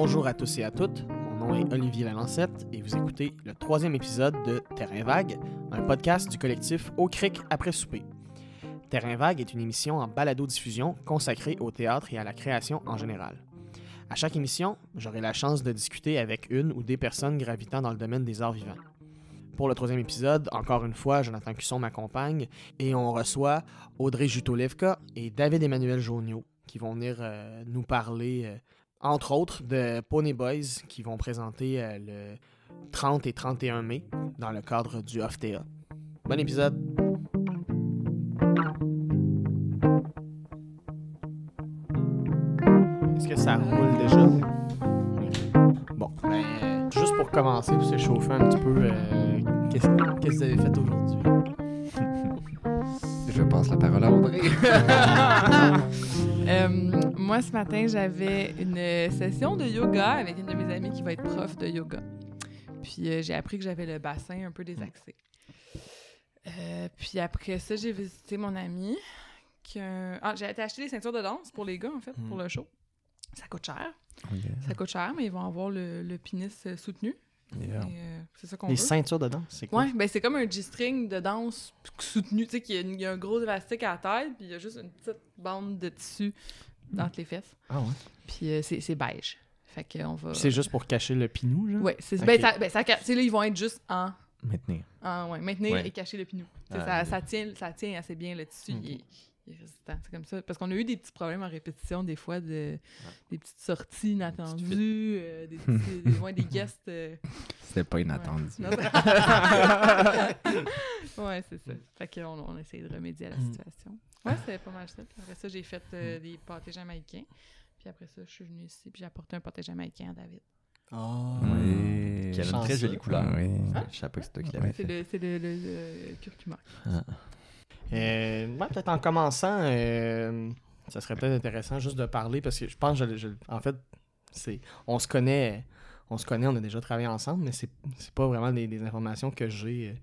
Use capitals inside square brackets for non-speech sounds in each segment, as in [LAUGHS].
Bonjour à tous et à toutes, mon nom est Olivier Lalancette et vous écoutez le troisième épisode de Terrain Vague, un podcast du collectif Au Cric après souper. Terrain Vague est une émission en balado-diffusion consacrée au théâtre et à la création en général. À chaque émission, j'aurai la chance de discuter avec une ou des personnes gravitant dans le domaine des arts vivants. Pour le troisième épisode, encore une fois, Jonathan Cusson m'accompagne et on reçoit Audrey Jutolevka et David Emmanuel Jonio qui vont venir euh, nous parler, euh, entre autres, de Pony Boys qui vont présenter euh, le 30 et 31 mai dans le cadre du OFTA. Bon épisode! Est-ce que ça roule déjà? Bon, ben, euh, juste pour commencer, pour se chauffer un petit peu, euh, qu'est-ce qu'est-ce que vous avez fait aujourd'hui? [LAUGHS] Je passe la parole à Audrey. [LAUGHS] [LAUGHS] Euh, moi, ce matin, j'avais une session de yoga avec une de mes amies qui va être prof de yoga. Puis euh, j'ai appris que j'avais le bassin un peu désaxé. Euh, puis après ça, j'ai visité mon ami. Ah, j'ai été acheter des ceintures de danse pour les gars, en fait, Mm. pour le show. Ça coûte cher. Ça coûte cher, mais ils vont avoir le, le pénis euh, soutenu. Yeah. Euh, c'est ça qu'on Les veut. ceintures de danse, c'est quoi? Ouais, ben c'est comme un G-string de danse soutenu, tu sais, qu'il y y, a un gros élastique à la tête, puis il y a juste une petite bande de tissu entre les fesses. Ah ouais? Puis euh, c'est c'est beige. Fait qu'on va... Puis C'est juste pour cacher le pinou, genre? Ouais, c'est... Ok. Ben, ça, ben, ça, tu sais, là, ils vont être juste en... Maintenir. en ouais, maintenir Ouais. et cacher le pinou. Ah, ça, ça, tient, ça tient assez bien le tissu. Ok. Il, est, il est résistant. C'est comme ça. Parce qu'on a eu des petits problèmes en répétition, des fois, de, des petites sorties inattendues, euh, des, petits, des, ouais, des [LAUGHS] guests... euh, C'était pas inattendu. Non, c'est- [LAUGHS] ouais, c'est ça. Fait qu'on on essaye de remédier à la Mm. situation. Ouais, c'était pas mal ça. Puis après ça, j'ai fait euh, des pâtés jamaïcains. Puis après ça, je suis venue ici, puis j'ai apporté un pâté jamaïcain à David. Ah. Oui. Qui avait une très jolie couleur. Oui. Hein? Je savais pas que c'était toi qui l'avais C'est le, c'est le, le, le curcuma. Euh, ouais, peut-être en commençant, euh, ça serait peut-être intéressant juste de parler parce que je pense que je, je- en fait, c'est, on se connaît, on se connaît, on a déjà travaillé ensemble, mais c'est, c'est pas vraiment des, des informations que j'ai euh,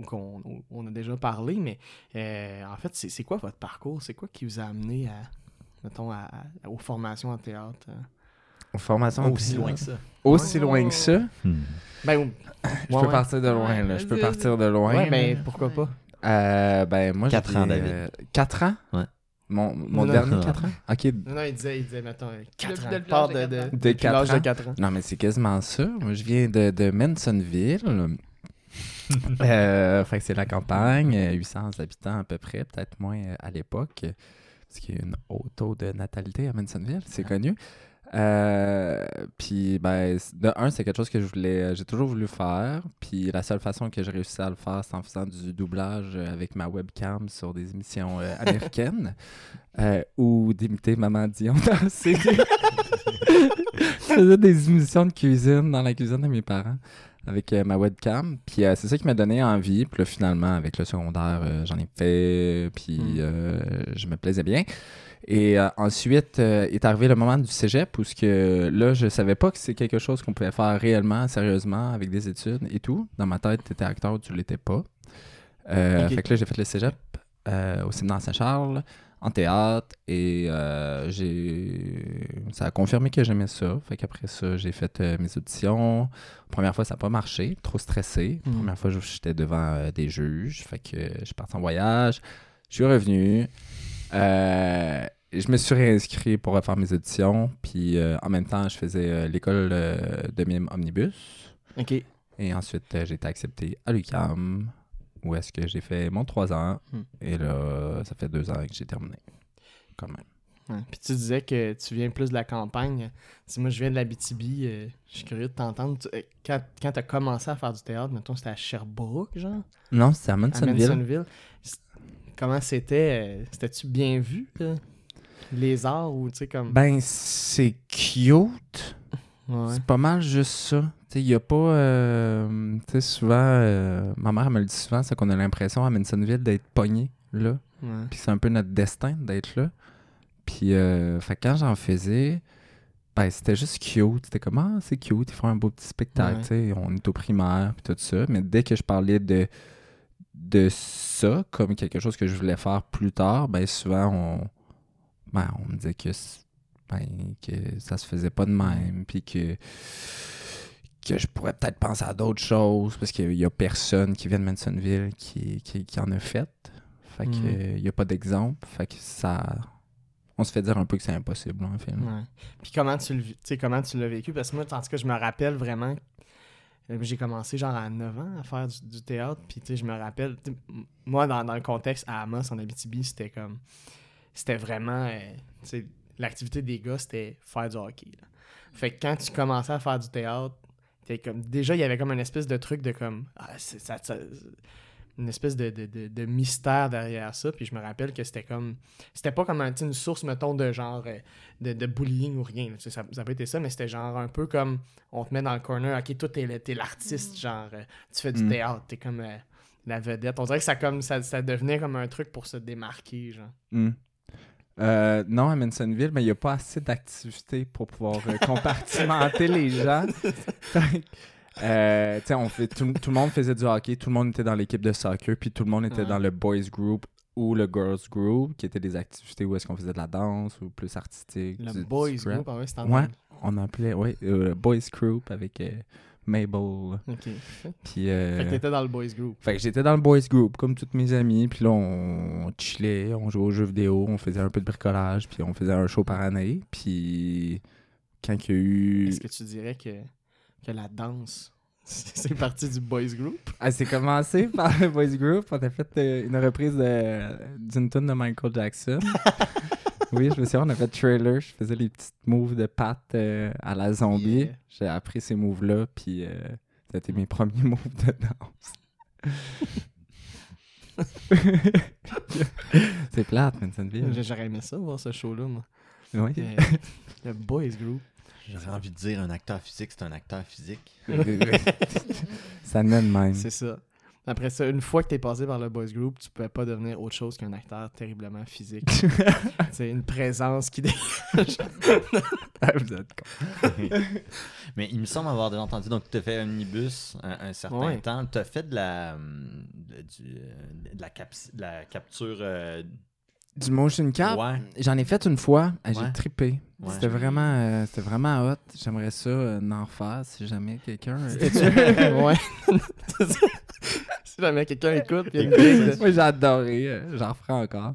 ou qu'on ou- on a déjà parlé. Mais euh, en fait, c'est, c'est quoi votre parcours? C'est quoi qui vous a amené à, mettons, à, à- aux formations en théâtre? Euh? Formation Aussi loin que ça. Aussi loin que ça? Ben, Je peux ouais. partir de loin, là. Je peux partir de loin. Ouais, ben là. pourquoi Ouais. pas? Euh, ben, moi, Quatre j'ai ans, des, David. euh, Quatre ans? Ouais. Mon, mon Non, dernier non. 4 ans? OK. Non, non, il disait, il disait, mettons, 4 Depuis- ans. Part de de, quatre de, ans. De depuis l'âge de quatre 4 ans. Non, mais c'est quasiment ça. Moi, je viens de, de Mansonville. [LAUGHS] euh, fait que c'est la campagne, euh, 800 habitants à peu près, peut-être moins euh, à l'époque, euh, parce qu'il y a une haut taux de natalité à Mansonville, c'est connu. Euh, puis, ben, de un, c'est quelque chose que je voulais, euh, j'ai toujours voulu faire. Puis, la seule façon que j'ai réussi à le faire, c'est en faisant du doublage euh, avec ma webcam sur des émissions euh, américaines [LAUGHS] euh, ou d'imiter Maman Dion dans série. je faisais des émissions de cuisine dans la cuisine de mes parents avec ma webcam. Puis c'est ça qui m'a donné envie. Puis là, finalement, avec le secondaire, j'en ai fait. Puis Mm. euh, je me plaisais bien. Et euh, ensuite euh, est arrivé le moment du cégep où ce que, là, je savais pas que c'est quelque chose qu'on pouvait faire réellement, sérieusement, avec des études et tout. Dans ma tête, tu étais acteur ou tu l'étais pas. Euh. Fait que là, j'ai fait le cégep au séminaire Saint-Charles en théâtre et j'ai ça a confirmé que j'aimais ça. Fait qu'après ça, j'ai fait mes auditions. Première fois, ça n'a pas marché, trop stressé. Hmm. Première fois, j'étais devant des juges. Fait que je suis parti en voyage. Je suis revenu. Euh, je me suis réinscrit pour refaire mes auditions. Puis euh, en même temps, je faisais euh, l'école euh, de mime Omnibus. Ok. Et ensuite, j'ai été accepté à l'UQAM, où est-ce que j'ai fait mon trois ans. Hmm. Et là, ça fait deux ans que j'ai terminé. Quand même. Ouais. Puis tu disais que tu viens plus de la campagne. Si moi je viens de la BTB, euh, je suis curieux de t'entendre. Tu- euh, Quand, quand tu as commencé à faire du théâtre, mettons, c'était à Sherbrooke, genre, Non, c'est à à Mansonville. Comment c'était euh, C'était-tu bien vu? Les arts ou tu sais, comme. Ben, c'est cute. ouais. C'est pas mal juste ça. Tu sais, il y a pas. euh, tu sais, souvent, euh, ma mère me le dit souvent, c'est qu'on a l'impression à Mansonville d'être pogné là. ouais. Puis c'est un peu notre destin d'être là. Puis, euh, fait que quand j'en faisais, ben, c'était juste cute. C'était comme, ah, c'est cute, ils font un beau petit spectacle. Ouais. tu sais, On est au primaire, puis tout ça. Mais dès que je parlais de, de ça comme quelque chose que je voulais faire plus tard, ben, souvent, on, ben, on me disait que ben, que ça se faisait pas de même, puis que, que je pourrais peut-être penser à d'autres choses, parce qu'il y a personne qui vient de Mansonville qui, qui, qui en a fait. Fait que, Mhm. il y a pas d'exemple. Fait que ça. On se fait dire un peu que c'est impossible, en fait. Ouais. Puis comment tu le comment tu l'as vécu? Parce que moi, en tout cas, je me rappelle vraiment. euh, J'ai commencé genre à 9 ans à faire du, du théâtre. Puis tu sais, je me rappelle. Moi, dans, dans le contexte à Amos, en Abitibi, c'était comme. C'était vraiment. euh, l'activité des gars, c'était faire du hockey. là. Fait que quand tu commençais à faire du théâtre, t'es comme. Déjà, il y avait comme une espèce de truc de comme. Ah, ça- ça- une espèce de, de- de- de mystère derrière ça. Puis je me rappelle que c'était comme. C'était pas comme une source, mettons, de genre. euh, de, de bullying ou rien. là. Ça n'a pas été ça, mais c'était genre un peu comme on te met dans le corner, ok, toi t'es l'artiste, genre euh, tu fais du Mm. théâtre, t'es comme euh, la vedette. On dirait que ça comme ça, ça devenait comme un truc pour se démarquer, genre. Hmm. Euh, non, à Mansonville, mais il n'y a pas assez d'activités pour pouvoir euh, compartimenter les gens. [LAUGHS] Euh, on fait, tout, tout le monde faisait du hockey, tout le monde était dans l'équipe de soccer, puis tout le monde était Ouais. dans le boys group ou le girls group, qui étaient des activités où est-ce qu'on faisait de la danse ou plus artistique. Le du- boys group, ah ouais, en Ouais. On appelait, oui, euh, boys group avec euh, Mabel. Ok. Puis, euh, Fait que t'étais dans le boys group. fait que j'étais dans le boys group, comme tous mes amis. Puis là, on chillait, on jouait aux jeux vidéo, on faisait un peu de bricolage, puis on faisait un show par année. Puis quand il y a eu... Est-ce que tu dirais que, que la danse, [LAUGHS] c'est parti du boys group? Ah, c'est commencé [LAUGHS] par le boys group. On a fait euh, une reprise d'une tune de Michael Jackson. [LAUGHS] oui, je me souviens, on a fait trailer. Je faisais les petites moves de pattes euh, à la zombie. Yeah. J'ai appris ces moves-là, puis euh, c'était mes premiers [LAUGHS] moves de danse. [LAUGHS] c'est plate, Mansonville. J'aurais aimé ça, voir ce show-là, moi. Oui. Euh, le boys group. J'aurais envie de dire un acteur physique, c'est un acteur physique. [LAUGHS] ça mène même. C'est ça. Après ça, une fois que t'es passé par le boys group, tu pouvais pas devenir autre chose qu'un acteur terriblement physique. [LAUGHS] C'est une présence qui dégage. Ah, vous êtes con. [LAUGHS] Mais il me semble avoir déjà entendu, donc tu as fait Omnibus un, un certain Ouais. temps. Tu as fait de la, de, du, euh, de la, de la capture. euh, Du motion cap, Ouais. j'en ai fait une fois. Ah, J'ai Ouais. trippé. Ouais. C'était vraiment, euh, c'était vraiment hot. J'aimerais ça euh, en refaire si jamais quelqu'un. euh, [LAUGHS] ouais. Si jamais quelqu'un écoute, puis il y a une gig de- Moi, j'ai adoré. euh, J'en referai encore.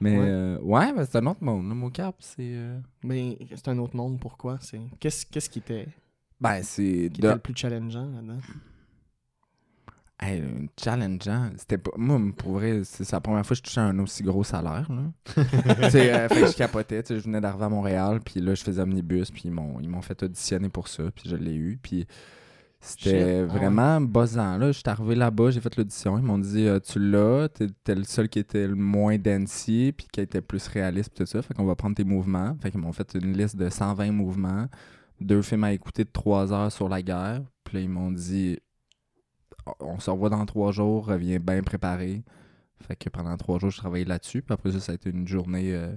Mais Ouais. euh, ouais, ben, c'est un autre monde. Le mocap, c'est. euh, Mais c'est un autre monde, pourquoi? C'est... Qu'est-ce, qu'est-ce qui était, Ben, c'est. qui de- était le plus challengeant là-dedans? Hey, challengeant. C'était pas. Moi, pour vrai, c'est la première fois que je touchais un aussi gros salaire. Là. [LAUGHS] Tu sais, euh, fait que je capotais. Je venais d'arriver à Montréal, puis là, je faisais omnibus, puis ils m'ont, ils m'ont fait auditionner pour ça, puis je l'ai eu. Puis c'était ah vraiment buzzant. Là, j'étais arrivé là-bas, j'ai fait l'audition. Ils m'ont dit euh, Tu l'as, t'es, t'es le seul qui était le moins dancey, puis qui était plus réaliste, tout ça. Fait qu'on va prendre tes mouvements. Fait qu'ils m'ont fait une liste de 120 mouvements, deux films à écouter de 3 heures sur la guerre. Puis là, ils m'ont dit on se revoit dans trois jours, reviens bien préparé. Fait que pendant trois jours, je travaillais là-dessus. Puis après ça, ça a été une journée euh,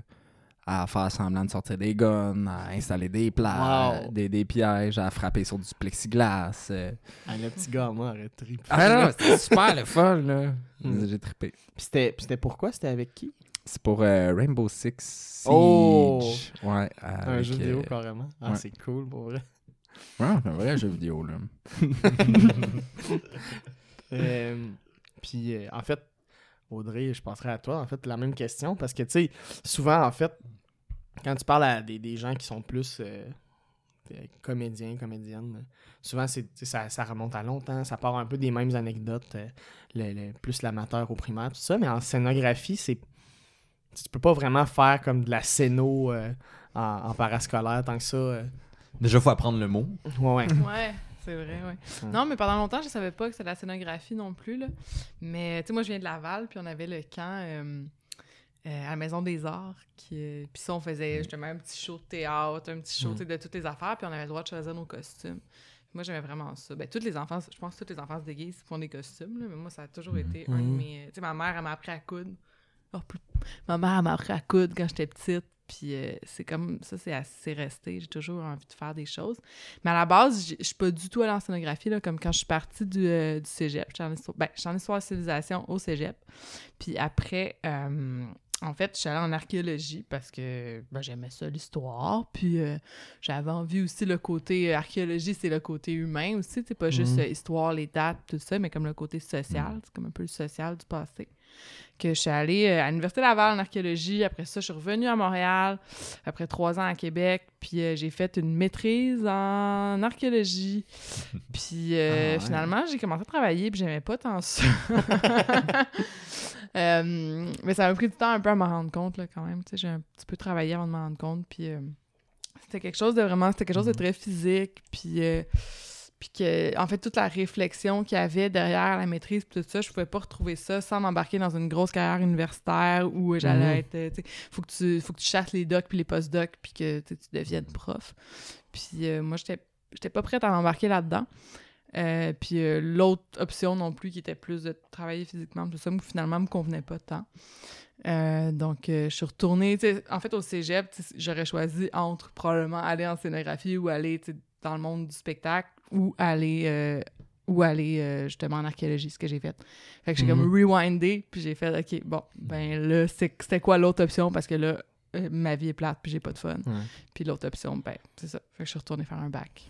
à faire semblant de sortir des guns, à installer des plats, Wow. des, des pièges, à frapper sur du plexiglas. euh. Ah, le petit gars, moi, aurait trippé. Ah non, c'était super le fun, là. Mm. J'ai trippé. Puis c'était, pourquoi? C'était avec qui? C'est pour euh, Rainbow Six Siege. Oh! Ouais. un jeu vidéo, euh, carrément. Ah, ouais. c'est cool, pour vrai. Ouais, c'est un vrai jeu vidéo, là. [LAUGHS] Puis, en fait, Audrey, je passerai à toi, en fait, la même question, parce que, tu sais, souvent, en fait, quand tu parles à des, des gens qui sont plus euh, euh, comédiens, comédiennes, souvent, c'est, ça, ça remonte à longtemps, ça part un peu des mêmes anecdotes, euh, le- le- plus l'amateur au primaire, tout ça, mais en scénographie, c'est... Tu peux pas vraiment faire comme de la scéno euh, en, en parascolaire tant que ça. euh. Déjà, faut apprendre le mot. Ouais, ouais. Ouais, c'est vrai, ouais. Ouais. Non, mais pendant longtemps, je savais pas que c'était de la scénographie non plus, là. Mais, tu sais, moi, je viens de Laval, puis on avait le camp euh, euh, à la Maison des Arts. Qui, euh, puis ça, on faisait justement un petit show de théâtre, un petit show, Mm. de toutes les affaires, puis on avait le droit de choisir nos costumes. Moi, j'aimais vraiment ça. Ben, tous les enfants, je pense que tous les enfants se déguisent, font des costumes, là, mais moi, ça a toujours été un de mes... Tu sais, ma mère, elle m'a appris à coudre. Oh, plus- Ma mère, elle m'a appris à coudre quand j'étais petite, puis euh, c'est comme... Ça, c'est assez resté. J'ai toujours envie de faire des choses. Mais à la base, je suis pas du tout allée en scénographie, là, comme quand je suis partie du, euh, du cégep. J'étais en histoire, ben, j'étais en histoire de civilisation au cégep. Puis après, euh, En fait, je suis allée en archéologie parce que ben, j'aimais ça, l'histoire. Puis j'avais envie aussi le côté archéologie, c'est le côté humain aussi. C'est pas juste Mhm. histoire, les dates, tout ça, mais comme le côté social. C'est comme un peu le social du passé. Que je suis allée euh, à l'Université Laval en archéologie. Après ça, je suis revenue à Montréal. Après trois ans à Québec. Puis euh, j'ai fait une maîtrise en archéologie. [LAUGHS] Puis euh, Ah ouais. finalement, j'ai commencé à travailler. Puis j'aimais pas tant ça. [LAUGHS] Euh, mais ça m'a pris du temps un peu à m'en rendre compte, là, quand même. Tu sais, j'ai un petit peu travaillé avant de m'en rendre compte. Puis c'était quelque chose de vraiment... C'était quelque chose de Mhm. très physique. Puis... puis que, en fait, toute la réflexion qu'il y avait derrière la maîtrise, tout ça, je pouvais pas retrouver ça sans m'embarquer dans une grosse carrière universitaire où j'allais Mhm. être. tu faut que tu, faut que tu chasses les docs puis les post-docs puis que tu deviennes prof. Puis euh, moi, j'étais, j'étais pas prête à m'embarquer là-dedans. Euh, puis euh, l'autre option non plus, qui était plus de travailler physiquement, tout ça, me- finalement, me convenait pas tant. Euh, donc, euh, je suis retournée. En fait, au cégep, j'aurais choisi entre probablement aller en scénographie ou aller dans le monde du spectacle ou aller, euh, ou aller euh, justement en archéologie, ce que j'ai fait. Fait que j'ai Mhm. comme rewindé, puis j'ai fait, OK, bon, ben là, c'était quoi l'autre option? Parce que là, euh, ma vie est plate, puis j'ai pas de fun. Ouais. Puis l'autre option, ben, c'est ça. Fait que je suis retournée faire un bac.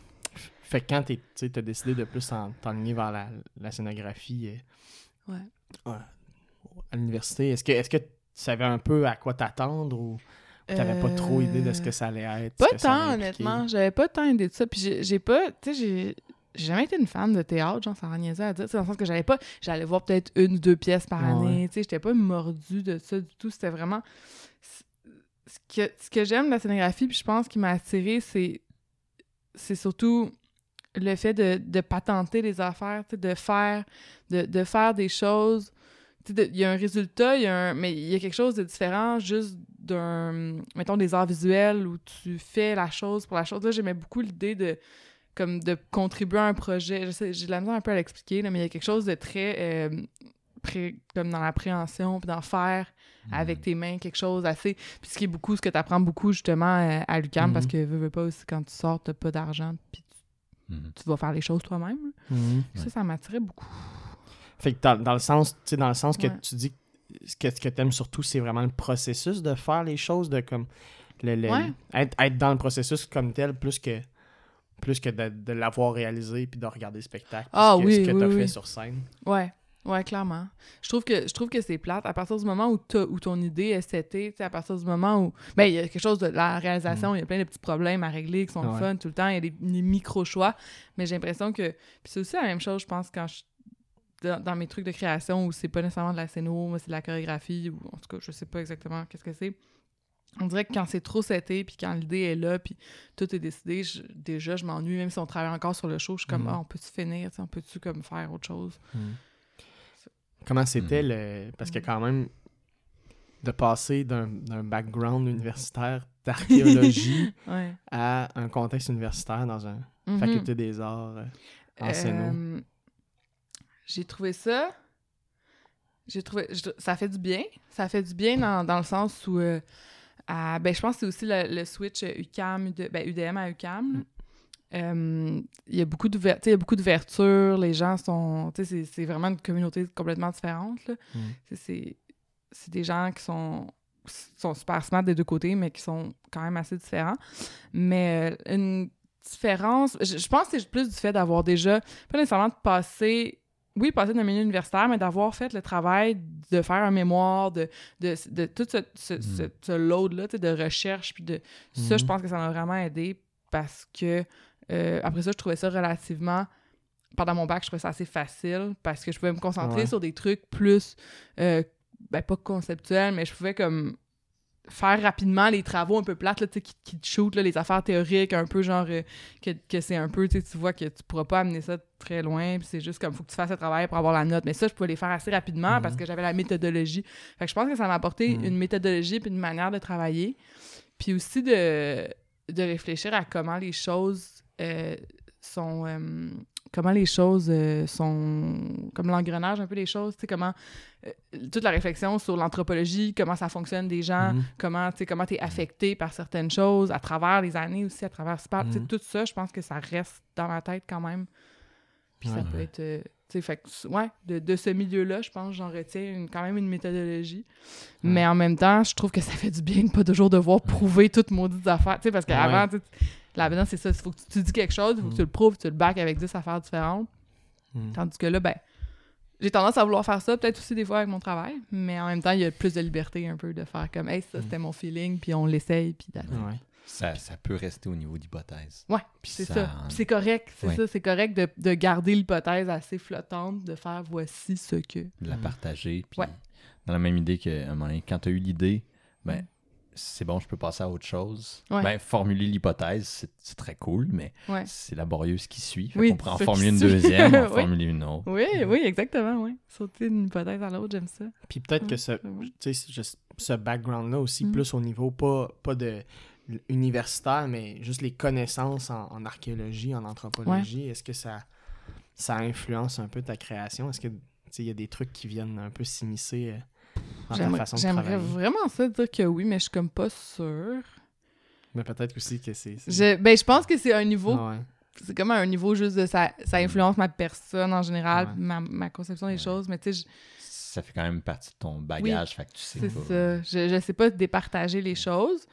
Fait que quand tu as décidé de plus t'en- t'enligner vers la, la scénographie Ouais. à l'université, est-ce que, est que tu savais un peu à quoi t'attendre ou t'avais pas trop idée de ce que ça allait être? Pas tant, honnêtement. J'avais pas tant idée de ça. Puis j'ai pas, tu sais, j'ai j'ai jamais été une fan de théâtre, genre, ça niaiser à dire. C'est dans le sens que j'allais pas, j'allais voir peut-être une ou deux pièces par Ouais. année. Tu sais, j'étais pas mordue de ça du tout. C'était vraiment. Ce que, ce que j'aime de la scénographie, puis je pense qui m'a attirée, c'est c'est surtout le fait de, de patenter les affaires, de faire, de, de faire des choses. Tu sais, de- Il y a un résultat, y a un, mais il y a quelque chose de différent juste d'un, mettons, des arts visuels où tu fais la chose pour la chose. Là, j'aimais beaucoup l'idée de comme de contribuer à un projet. Je sais, j'ai de la misère un peu à l'expliquer, là, mais il y a quelque chose de très euh, pré- comme dans l'appréhension, puis d'en faire avec tes mains quelque chose assez. Puis ce qui est beaucoup, ce que tu apprends beaucoup justement euh, à l'UQAM, Mhm. parce que veux, veux pas aussi quand tu sors, t'as pas d'argent, puis tu, Mhm. tu vas faire les choses toi-même. Mhm. Ça, ça m'attirait beaucoup. Fait que dans, dans le sens, tu sais, dans le sens que Ouais. tu dis que ce que, que t'aimes surtout, c'est vraiment le processus de faire les choses, de comme le, le- Ouais. être, être dans le processus comme tel, plus que plus que de, de l'avoir réalisé puis de regarder le spectacle. Ah que, oui, ce que oui, t'as oui. fait sur scène. Ouais. Ouais, clairement. Je trouve que je trouve que c'est plate à partir du moment où, où ton idée est setée, tu à partir du moment où ben il y a quelque chose de la réalisation, il y a plein de petits problèmes à régler qui sont Ouais. fun tout le temps, il y a des, des micro choix, mais j'ai l'impression que puis c'est aussi la même chose je pense quand je dans, dans mes trucs de création où c'est pas nécessairement de la scéno, mais c'est de la chorégraphie ou en tout cas, je sais pas exactement qu'est-ce que c'est. On dirait que quand c'est trop seté, puis quand l'idée est là, puis tout est décidé, je- déjà, je m'ennuie. Même si on travaille encore sur le show, je suis comme, Mhm. ah, on peut-tu finir? On peut-tu comme faire autre chose? Comment c'était Mhm. le. Parce que Mhm. quand même, de passer d'un d'un background universitaire d'archéologie [LAUGHS] Ouais. à un contexte universitaire dans une Mhm. faculté des arts euh, en. Euh, J'ai trouvé ça. J'ai trouvé. je- ça fait du bien. Ça fait du bien dans, dans le sens où. euh, à- ben, je pense que c'est aussi le, le switch UCAM, UD ben, UDM à UCAM. Mm. là. Euh, Il y a beaucoup il d'ouverture. Les gens sont. tu sais, C'est vraiment une communauté complètement différente. Mm. C'est des gens qui sont sont super smart des deux côtés, mais qui sont quand même assez différents. Mais euh, une différence, je, je pense que c'est plus du fait d'avoir déjà, pas nécessairement de passer, oui, passer d'un milieu universitaire, mais d'avoir fait le travail de faire un mémoire, de, de, de tout ce, ce, ce- ce load-là, de recherche, puis de ça, je pense que ça m'a vraiment aidé parce que euh, après ça, je trouvais ça relativement pendant mon bac, je trouvais ça assez facile parce que je pouvais me concentrer Ouais. sur des trucs plus, euh, ben pas conceptuels, mais je pouvais comme faire rapidement les travaux un peu plates là, qui, qui te shootent, là, les affaires théoriques, un peu genre euh, que, que c'est un peu, tu vois que tu pourras pas amener ça très loin, puis c'est juste comme, faut que tu fasses le travail pour avoir la note. Mais ça, je pouvais les faire assez rapidement Mhm. parce que j'avais la méthodologie. Fait que je pense que ça m'a apporté Mhm. une méthodologie puis une manière de travailler. Puis aussi de, de réfléchir à comment les choses euh, sont... euh, comment les choses euh, sont... Comme l'engrenage un peu des choses, tu sais, comment... euh, toute la réflexion sur l'anthropologie, comment ça fonctionne des gens, Mhm. comment tu sais comment t'es affecté par certaines choses à travers les années aussi, à travers Spark. Tu sais, Mhm. Tout ça, je pense que ça reste dans ma tête quand même. Puis ça Ouais. peut être... euh, tu Tu sais, fait que, ouais, de, de ce milieu-là, je pense que j'en retiens une- quand même une méthodologie. Mais en même temps, je trouve que ça fait du bien de pas toujours devoir prouver toutes maudites affaires. Tu sais, parce qu'avant, tu sais, là-dedans, c'est ça. Il faut que tu, tu dis quelque chose, il faut que tu le prouves, tu le back avec 10 affaires différentes. Mm. Tandis que là, ben, j'ai tendance à vouloir faire ça, peut-être aussi des fois avec mon travail, mais en même temps, il y a plus de liberté un peu de faire comme, hey, ça, Mm. c'était mon feeling, puis on l'essaye, puis. Ouais. Ça, ça peut rester au niveau d'hypothèse. Ouais, Puis c'est ça. Puis c'est correct, c'est Ouais. ça, c'est correct de, de garder l'hypothèse assez flottante, de faire voici ce que. de la partager. Puis Ouais. dans la même idée que un moment donné, quand tu as eu l'idée, ben, Mm. C'est bon, je peux passer à autre chose. Ouais. Ben, formuler l'hypothèse, c'est- très cool, mais Ouais. c'est laborieux ce qui suit. Fait Oui, on pourrait en formuler une suit. deuxième, en [LAUGHS] Oui. formuler une autre. Oui, oui, exactement, oui. Sauter d'une hypothèse à l'autre, j'aime ça. Puis peut-être que Ouais, ce, ce, ce background-là aussi, Mm. plus au niveau, pas, pas de universitaire, mais juste les connaissances en, en archéologie, en anthropologie, est-ce que ça, ça influence un peu ta création? Est-ce que tu sais, il y a des trucs qui viennent un peu s'immiscer euh, J'aimerais vraiment ça dire que oui, mais je suis comme pas sûre. Mais peut-être aussi que c'est... Je, ben, je pense que c'est un niveau ouais. c'est comme un niveau juste de ça, ça influence ma personne en général, Ouais. ma, ma conception des Ouais. choses, mais tu sais, je- Ça fait quand même partie de ton bagage, fait que tu sais c'est pas. ça. Je, je sais pas départager les choses.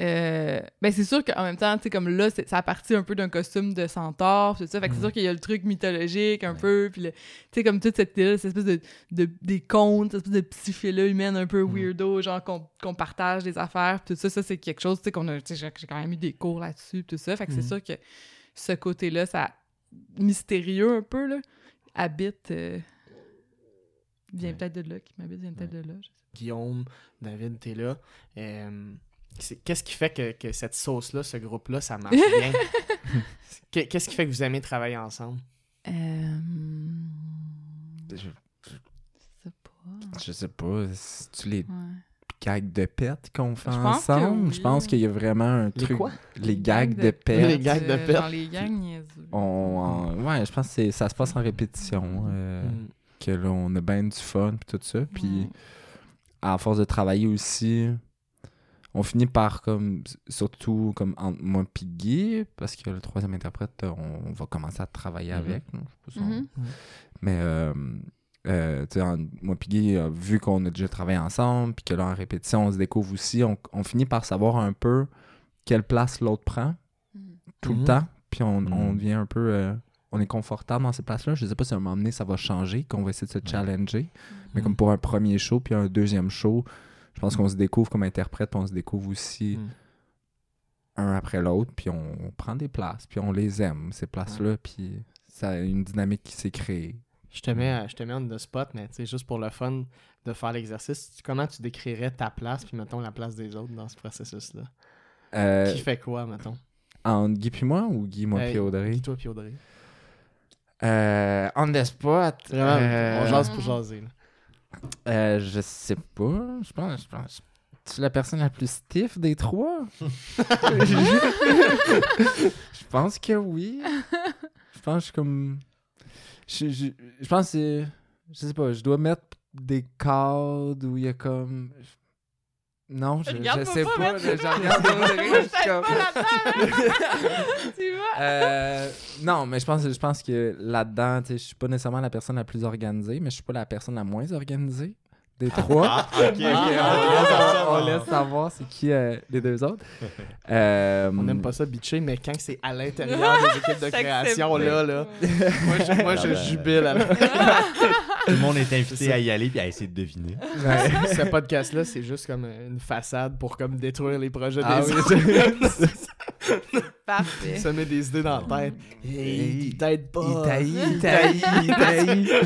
Euh, ben c'est sûr qu'en même temps, tu sais, comme là, ça a parti un peu d'un costume de centaure, tout ça. Fait que c'est sûr qu'il y a le truc mythologique un Ouais. peu, puis le- tu sais, comme toute cette cette espèce de, de- des contes, cette espèce de psyché-là humaine un peu weirdo, genre qu'on qu'on partage des affaires, tout ça, ça c'est quelque chose, tu sais, qu'on a, j'ai quand même eu des cours là-dessus, tout ça. Fait que c'est Mhm. sûr que ce côté-là, ça mystérieux un peu, là, habite, euh, vient Ouais. peut-être de là, qui m'habite vient peut-être de là. je sais Guillaume, David, t'es là. Euh, Qu'est-ce qui fait que, que cette sauce-là, ce groupe-là, ça marche bien? [LAUGHS] Qu'est- Qu'est-ce qui fait que vous aimez travailler ensemble? Euh... Je, Je sais pas. je sais pas, c'est-tu les Ouais. gags de pète qu'on fait Je pense que ensemble? Je pense qu'il y a vraiment un Les truc. quoi? Les gags de Les pète. gags de euh, pète. Genre les gags. On, ouais, je pense que ça se passe en répétition. euh, Mm. Que là, on a bien du fun puis tout ça. Puis à force de travailler aussi, on finit par comme surtout comme entre moi puis Guy, parce que le troisième interprète, on, on va commencer à travailler Mhm. avec. là. Je Mhm. Mais euh, euh, tu sais, en- moi puis Guy, euh, vu qu'on a déjà travaillé ensemble, puis que là en répétition, on se découvre aussi, on, on finit par savoir un peu quelle place l'autre prend Mhm. tout le temps. Puis on, on devient un peu. euh, on est confortable dans ces places-là. Je sais pas si à un moment donné, ça va changer, qu'on va essayer de se challenger. Mais comme pour un premier show, puis un deuxième show, je pense qu'on se découvre comme interprète, puis on se découvre aussi Mhm. un après l'autre, puis on, prend des places, puis on les aime, ces places-là, puis ça a une dynamique qui s'est créée. Je te mets, à- je te mets on the spot, mais tu sais, juste pour le fun de faire l'exercice, comment tu décrirais ta place, puis mettons la place des autres dans ce processus-là? Euh, Qui fait quoi, mettons? entre Guy puis moi ou Guy, moi Hey, puis Audrey? Guy, toi puis Audrey. Euh, on the spot. Vraiment, euh, on jase pour jaser. Là. Euh, je sais pas. Je pense, je pense. Tu es la personne la plus stiff des trois? [LAUGHS] je pense que oui. Je pense que je suis comme. Je, je, je pense que. Je sais pas, je dois mettre des cadres où il y a comme. Non, je, sais pas pas. je- [LAUGHS] regarde non, mais je pense, je pense que là-dedans, tu sais, je suis pas nécessairement la personne la plus organisée, mais je suis pas la personne la moins organisée des trois. Ah, ok, ok. [LAUGHS] Ok, Ah, on, laisse ah, savoir, on laisse savoir c'est qui euh, les deux autres. [LAUGHS] Euh, On n'aime pas ça bitcher, mais quand c'est à l'intérieur des équipes de création, là, là, moi, je, moi, je ben, jubile. la- Tout le monde est invité à y aller puis à essayer de deviner. Ouais. Ce podcast-là, c'est juste comme une façade pour comme détruire les projets Ah des oui. [LAUGHS] Parfait. Ça met des idées dans la tête. Hey, il t'aide pas. Il taillit, il taillit, il taillit. [LAUGHS]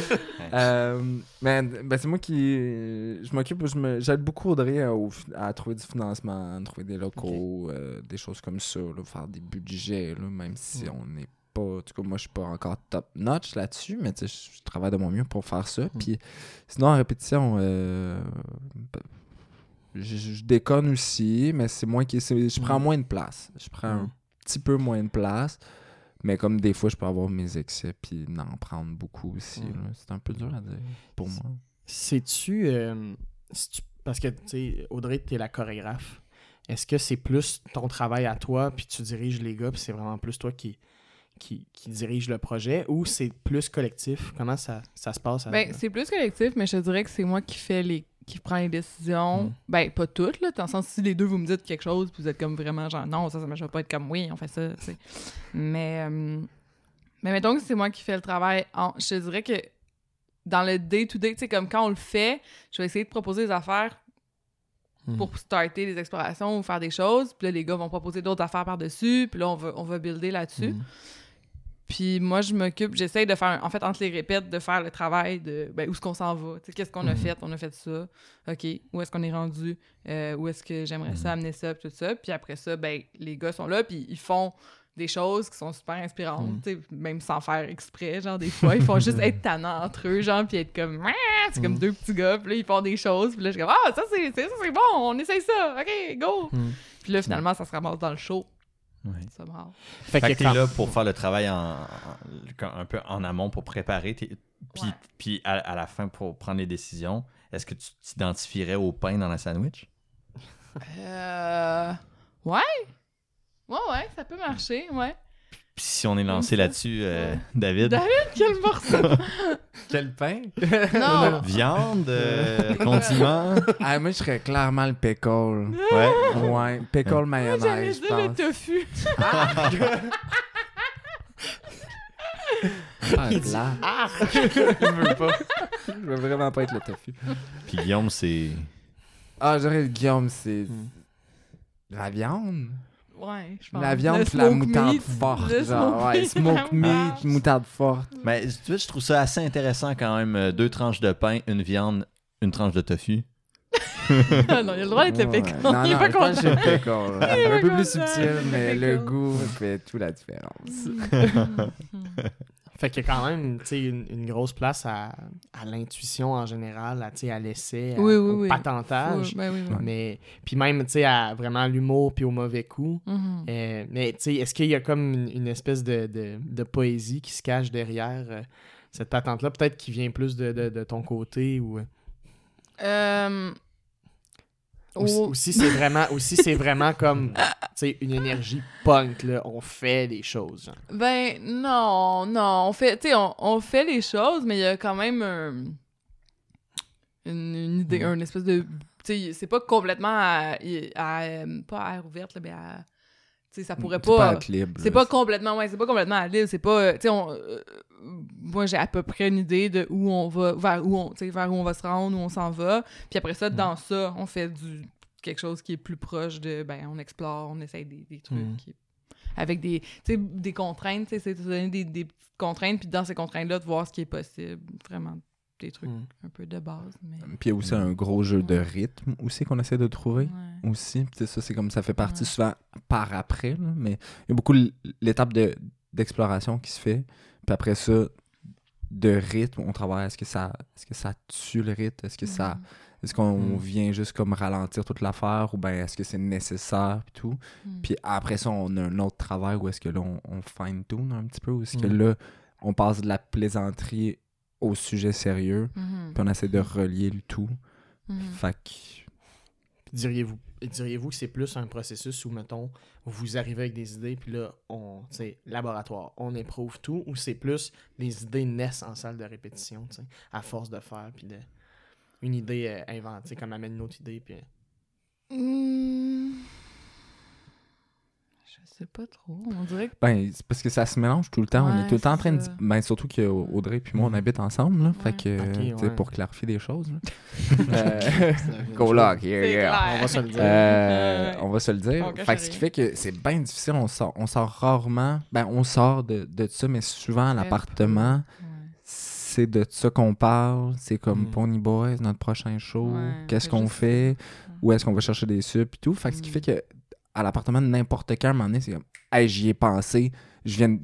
Euh, mais ben, c'est moi qui. Je m'occupe, je me- j'aide beaucoup Audrey à, au fi- à trouver du financement, à trouver des locaux, euh, des choses comme ça, là, faire des budgets, là, même si Mm. on n'est pas. En tout cas, moi, je suis pas encore top notch là-dessus, mais tu sais, je je travaille de mon mieux pour faire ça. Puis sinon, en répétition, euh, ben, je, je déconne aussi, mais c'est moi qui. Je prends Mm. moins de place. Je prends Mm. un petit peu moins de place. Mais comme des fois, je peux avoir mes excès puis en prendre beaucoup aussi. C'est un peu dur à dire pour moi. Sais-tu, euh, si tu- parce que, tu sais, Audrey, t'es la chorégraphe. Est-ce que c'est plus ton travail à toi, puis tu diriges les gars, puis c'est vraiment plus toi qui, qui, qui dirige le projet ou c'est plus collectif? Comment ça, ça se passe? à- Ben, c'est plus collectif, mais je te dirais que c'est moi qui fais les qui prend les décisions. Mm. Ben, pas toutes, là. Dans le sens, si les deux, vous me dites quelque chose, vous êtes comme vraiment genre, non, ça, ça marche pas être comme, oui, on fait ça, tu sais. Mais, euh, mais mettons que c'est moi qui fais le travail. En, je te dirais que dans le day-to-day, tu sais, comme quand on le fait, je vais essayer de proposer des affaires Mm. pour starter des explorations ou faire des choses. Puis là, les gars vont proposer d'autres affaires par-dessus. Puis là, on va, on va builder là-dessus. Mm. Puis moi, je m'occupe, j'essaye de faire, en fait, entre les répètes, de faire le travail de ben, où est-ce qu'on s'en va. Tu sais, Qu'est-ce qu'on a Mhm. fait? On a fait ça. OK. Où est-ce qu'on est rendu? Euh, où est-ce que j'aimerais ça, amener ça, tout ça. Puis après ça, ben, les gars sont là, puis ils font des choses qui sont super inspirantes, Mhm. même sans faire exprès, genre des fois, ils font juste être tannants entre eux, genre, puis être comme, c'est comme Mhm. deux petits gars, puis là, ils font des choses, puis là, je suis comme, ah, ça, c'est c'est- ça, c'est bon, on essaye ça, OK, go! Mm. Puis là, finalement, ça se ramasse dans le show. Ouais. Rend. Fait, Fait que que t'es quand- là pour faire le travail en, en- un peu en amont pour préparer, t'es- puis, Ouais. puis à, à la fin pour prendre les décisions. Est-ce que tu t'identifierais au pain dans la sandwich? Euh. Ouais. Ouais, ouais, ça peut marcher, ouais. Puis si on est lancé là-dessus, euh. David, David, quel morceau! [LAUGHS] Quel pain? [LAUGHS] non! [LAUGHS] viande, euh, condiments, ah, moi, je serais clairement le pickle. ouais. Ouais, pickle J'allais mayonnaise, je dire le tofu. Ah, là. Ah! Il veut pas. Je veux vraiment pas être le tofu. Puis Guillaume, c'est Ah, j'aurais le Guillaume, c'est... Hmm. La viande? Ouais, je pense. La viande Le puis la moutarde meat, forte. le genre, smoke ouais, meat, smoke meat, moutarde forte. Mais tu vois, je trouve ça assez intéressant quand même. euh, Deux tranches de pain, une viande, une tranche de tofu. [LAUGHS] Ah non, il a le droit d'être le Ouais. pickle. Non, il est non, pas je pense que content. c'est le est Un peu plus subtil, le mais le goût fait toute la différence. [LAUGHS] [LAUGHS] Fait qu'il y a quand même tu sais, une, une grosse place à, à l'intuition en général, à, tu sais, à l'essai, à- Oui, oui, au oui. patentage. Ben. Mais puis même tu sais à vraiment l'humour puis au mauvais coup. Mhm. Euh, mais tu sais est-ce qu'il y a comme une, une espèce de, de, de poésie qui se cache derrière euh, cette patente là peut-être qui vient plus de, de, de ton côté ou Euh, ou, si- oh, c'est vraiment ou si c'est vraiment comme une énergie punk là, on fait des choses. genre. Ben non, non, on fait, tu sais, on, on fait les choses, mais il y a quand même un- une, une idée, Mm. une espèce de, c'est pas complètement à, à, pas à air ouverte, là, mais à, sais, ça pourrait C'est pas, c'est pas complètement, ouais, c'est pas complètement à libre, c'est pas, euh, tu sais, on, euh, moi j'ai à peu près une idée de où on va, vers où on, vers où on va se rendre, où on s'en va, puis après ça, dans ça, on fait du quelque chose qui est plus proche de, ben, on explore, on essaye des, des trucs Mm. qui- avec des, tu sais, des contraintes, tu sais, c'est de donner des, des petites contraintes, puis dans ces contraintes-là, de voir ce qui est possible, vraiment des trucs Mm. un peu de base, mais... Puis il y a aussi un gros jeu de rythme aussi qu'on essaie de trouver. Ouais. Aussi, Puis ça, c'est comme ça fait partie Ouais. souvent par après, là, mais il y a beaucoup l'étape de- d'exploration qui se fait. Puis après ça, de rythme, on travaille. Est-ce que ça, est-ce que ça tue le rythme? Est-ce que ça, est-ce qu'on Mm. vient juste comme ralentir toute l'affaire ou ben est-ce que c'est nécessaire puis tout? Mhm. Puis après ça, on a un autre travail où est-ce que là on, on fine tune un petit peu, où est-ce que là on passe de la plaisanterie au sujet sérieux, Mhm. puis on essaie de relier le tout. Mhm. Fait que Puis Diriez-vous diriez-vous que c'est plus un processus où, mettons, vous arrivez avec des idées, puis là, on, tu sais, laboratoire, on éprouve tout, ou c'est plus les idées naissent en salle de répétition, tu sais, à force de faire, puis de, une idée euh, inventée, comme amène une autre idée, puis... euh, Hmm. Je sais pas trop. On dirait que. Ben, c'est parce que ça se mélange tout le temps. on est tout le temps en train de. Ben, surtout que Audrey puis moi, on habite ensemble. Là, Fait que, ouais. pour clarifier des choses. [LAUGHS] Euh, Coloc, yeah, yeah. clair. On va se le dire. Euh, on va se le dire. Fait que ce qui fait que c'est bien difficile. On sort, on sort rarement. Ben, on sort de, de ça, mais souvent à l'appartement, c'est de ça qu'on parle. C'est comme Mm. Pony Boys, notre prochain show. Ouais, Qu'est-ce c'est qu'on fait? Où est-ce qu'on va chercher des subs et tout. Fait que ce qui Mm. fait que à l'appartement, n'importe quand, à un moment donné, c'est comme, hey, j'y ai pensé. Je viens de-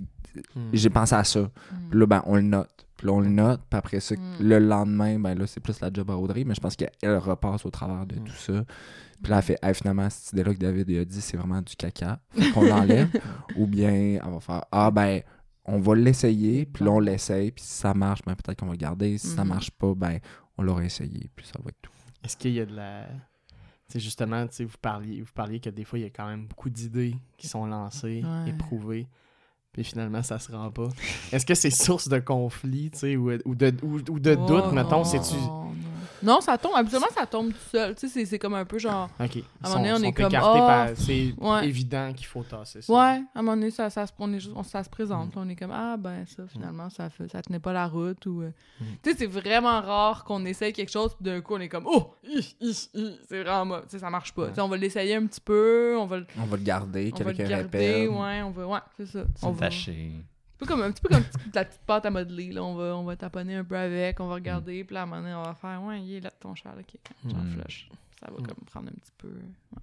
Hmm. J'ai pensé à ça. Mm. Puis là, ben, on le note. Puis là, on le note. Puis après ça, Mm. le lendemain, ben là, c'est plus la job à Audrey. Mais je pense qu'elle repasse au travers de Mm. tout ça. Puis là, elle fait, Hey, finalement, cette idée-là que David a dit, c'est vraiment du caca. Fait qu'on l'enlève. [LAUGHS] [LAUGHS] Ou bien, elle va faire, ah, ben, on va l'essayer. Puis là, on l'essaye. Puis si ça marche, ben, peut-être qu'on va le garder. Si ça marche pas, ben, on l'aura essayé. Puis ça va être tout. Est-ce qu'il y a de la... Tu sais, justement, tu sais, vous parliez, vous parliez que des fois, il y a quand même beaucoup d'idées qui sont lancées, Ouais. éprouvées. puis finalement, ça se rend pas. Est-ce que c'est source de conflit, tu ou, ou de, ou, ou de Oh, doute, mettons, non, c'est-tu... Non, non, ça tombe. Habituellement, ça tombe tout seul. Tu sais, c'est- c'est comme un peu genre. Ok. À un moment donné, on est comme, par- C'est ouais. évident qu'il faut tasser ça. Ouais, à un moment donné, ça, ça, se, on est juste- on- ça se présente. Mm. On est comme, ah, ben ça, finalement, ça, fait, ça tenait pas la route. ou euh, Mm. Tu sais, c'est vraiment rare qu'on essaye quelque chose, puis d'un coup, on est comme, oh, c'est vraiment mauvais. Tu sais, ça marche pas. Tu sais, on va l'essayer un petit peu, on va, le- On va le garder, on va le quelques garder, répètes. ouais, on va, ouais, c'est ça. On va-. Un peu comme, un petit peu comme la petite pâte à modeler, là. On va, on va taponner un peu avec, on va regarder, puis là, à un moment donné, on va faire, ouais, il est là ton cheval, ok, j'en Mm. flush. Ça va Mm. comme prendre un petit peu. ouais.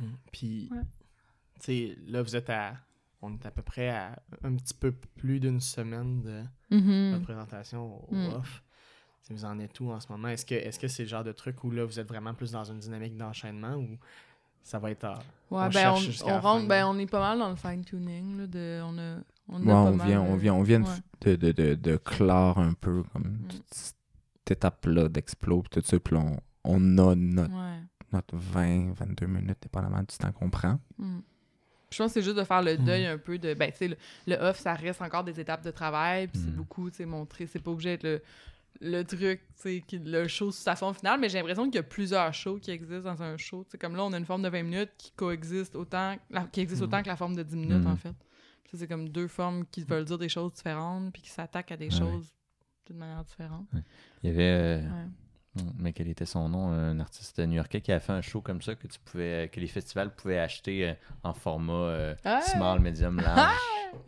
Mm. Puis, Ouais. tu sais, là, vous êtes à... On est à peu près à un petit peu plus d'une semaine de Mhm. représentation au Mm. off. Tu sais, Vous en êtes où en ce moment? Est-ce que est-ce que c'est le genre de truc où là, vous êtes vraiment plus dans une dynamique d'enchaînement ou ça va être... à- Ouais, On ben, cherche on, rentre, ben, on est pas mal dans le fine-tuning, on a, on Ouais, on, vient, on vient, on vient de, ouais. de, de, de, de clore un peu comme Mm. toute cette étape-là d'explo, puis tout ça, puis on, on a notre, Ouais. notre 20, 22 minutes, dépendamment du temps qu'on prend. Mm. Je pense que c'est juste de faire le Mm. deuil un peu de. Ben, tu sais, le, le off, ça reste encore des étapes de travail, puis c'est beaucoup, tu sais, montrer. C'est pas obligé d'être le, le truc, tu sais, le show sous sa forme finale, mais j'ai l'impression qu'il y a plusieurs shows qui existent dans un show. Tu sais, comme là, on a une forme de 20 minutes qui coexiste autant, la- qui existe autant que la forme de 10 minutes, en fait. C'est comme deux formes qui veulent dire des choses différentes, puis qui s'attaquent à des Ouais. choses d'une manière différente. Il y avait. euh, Ouais. Mais quel était son nom Un artiste new-yorkais qui a fait un show comme ça que tu pouvais, que les festivals pouvaient acheter euh, en format euh, Ah! small, medium, large?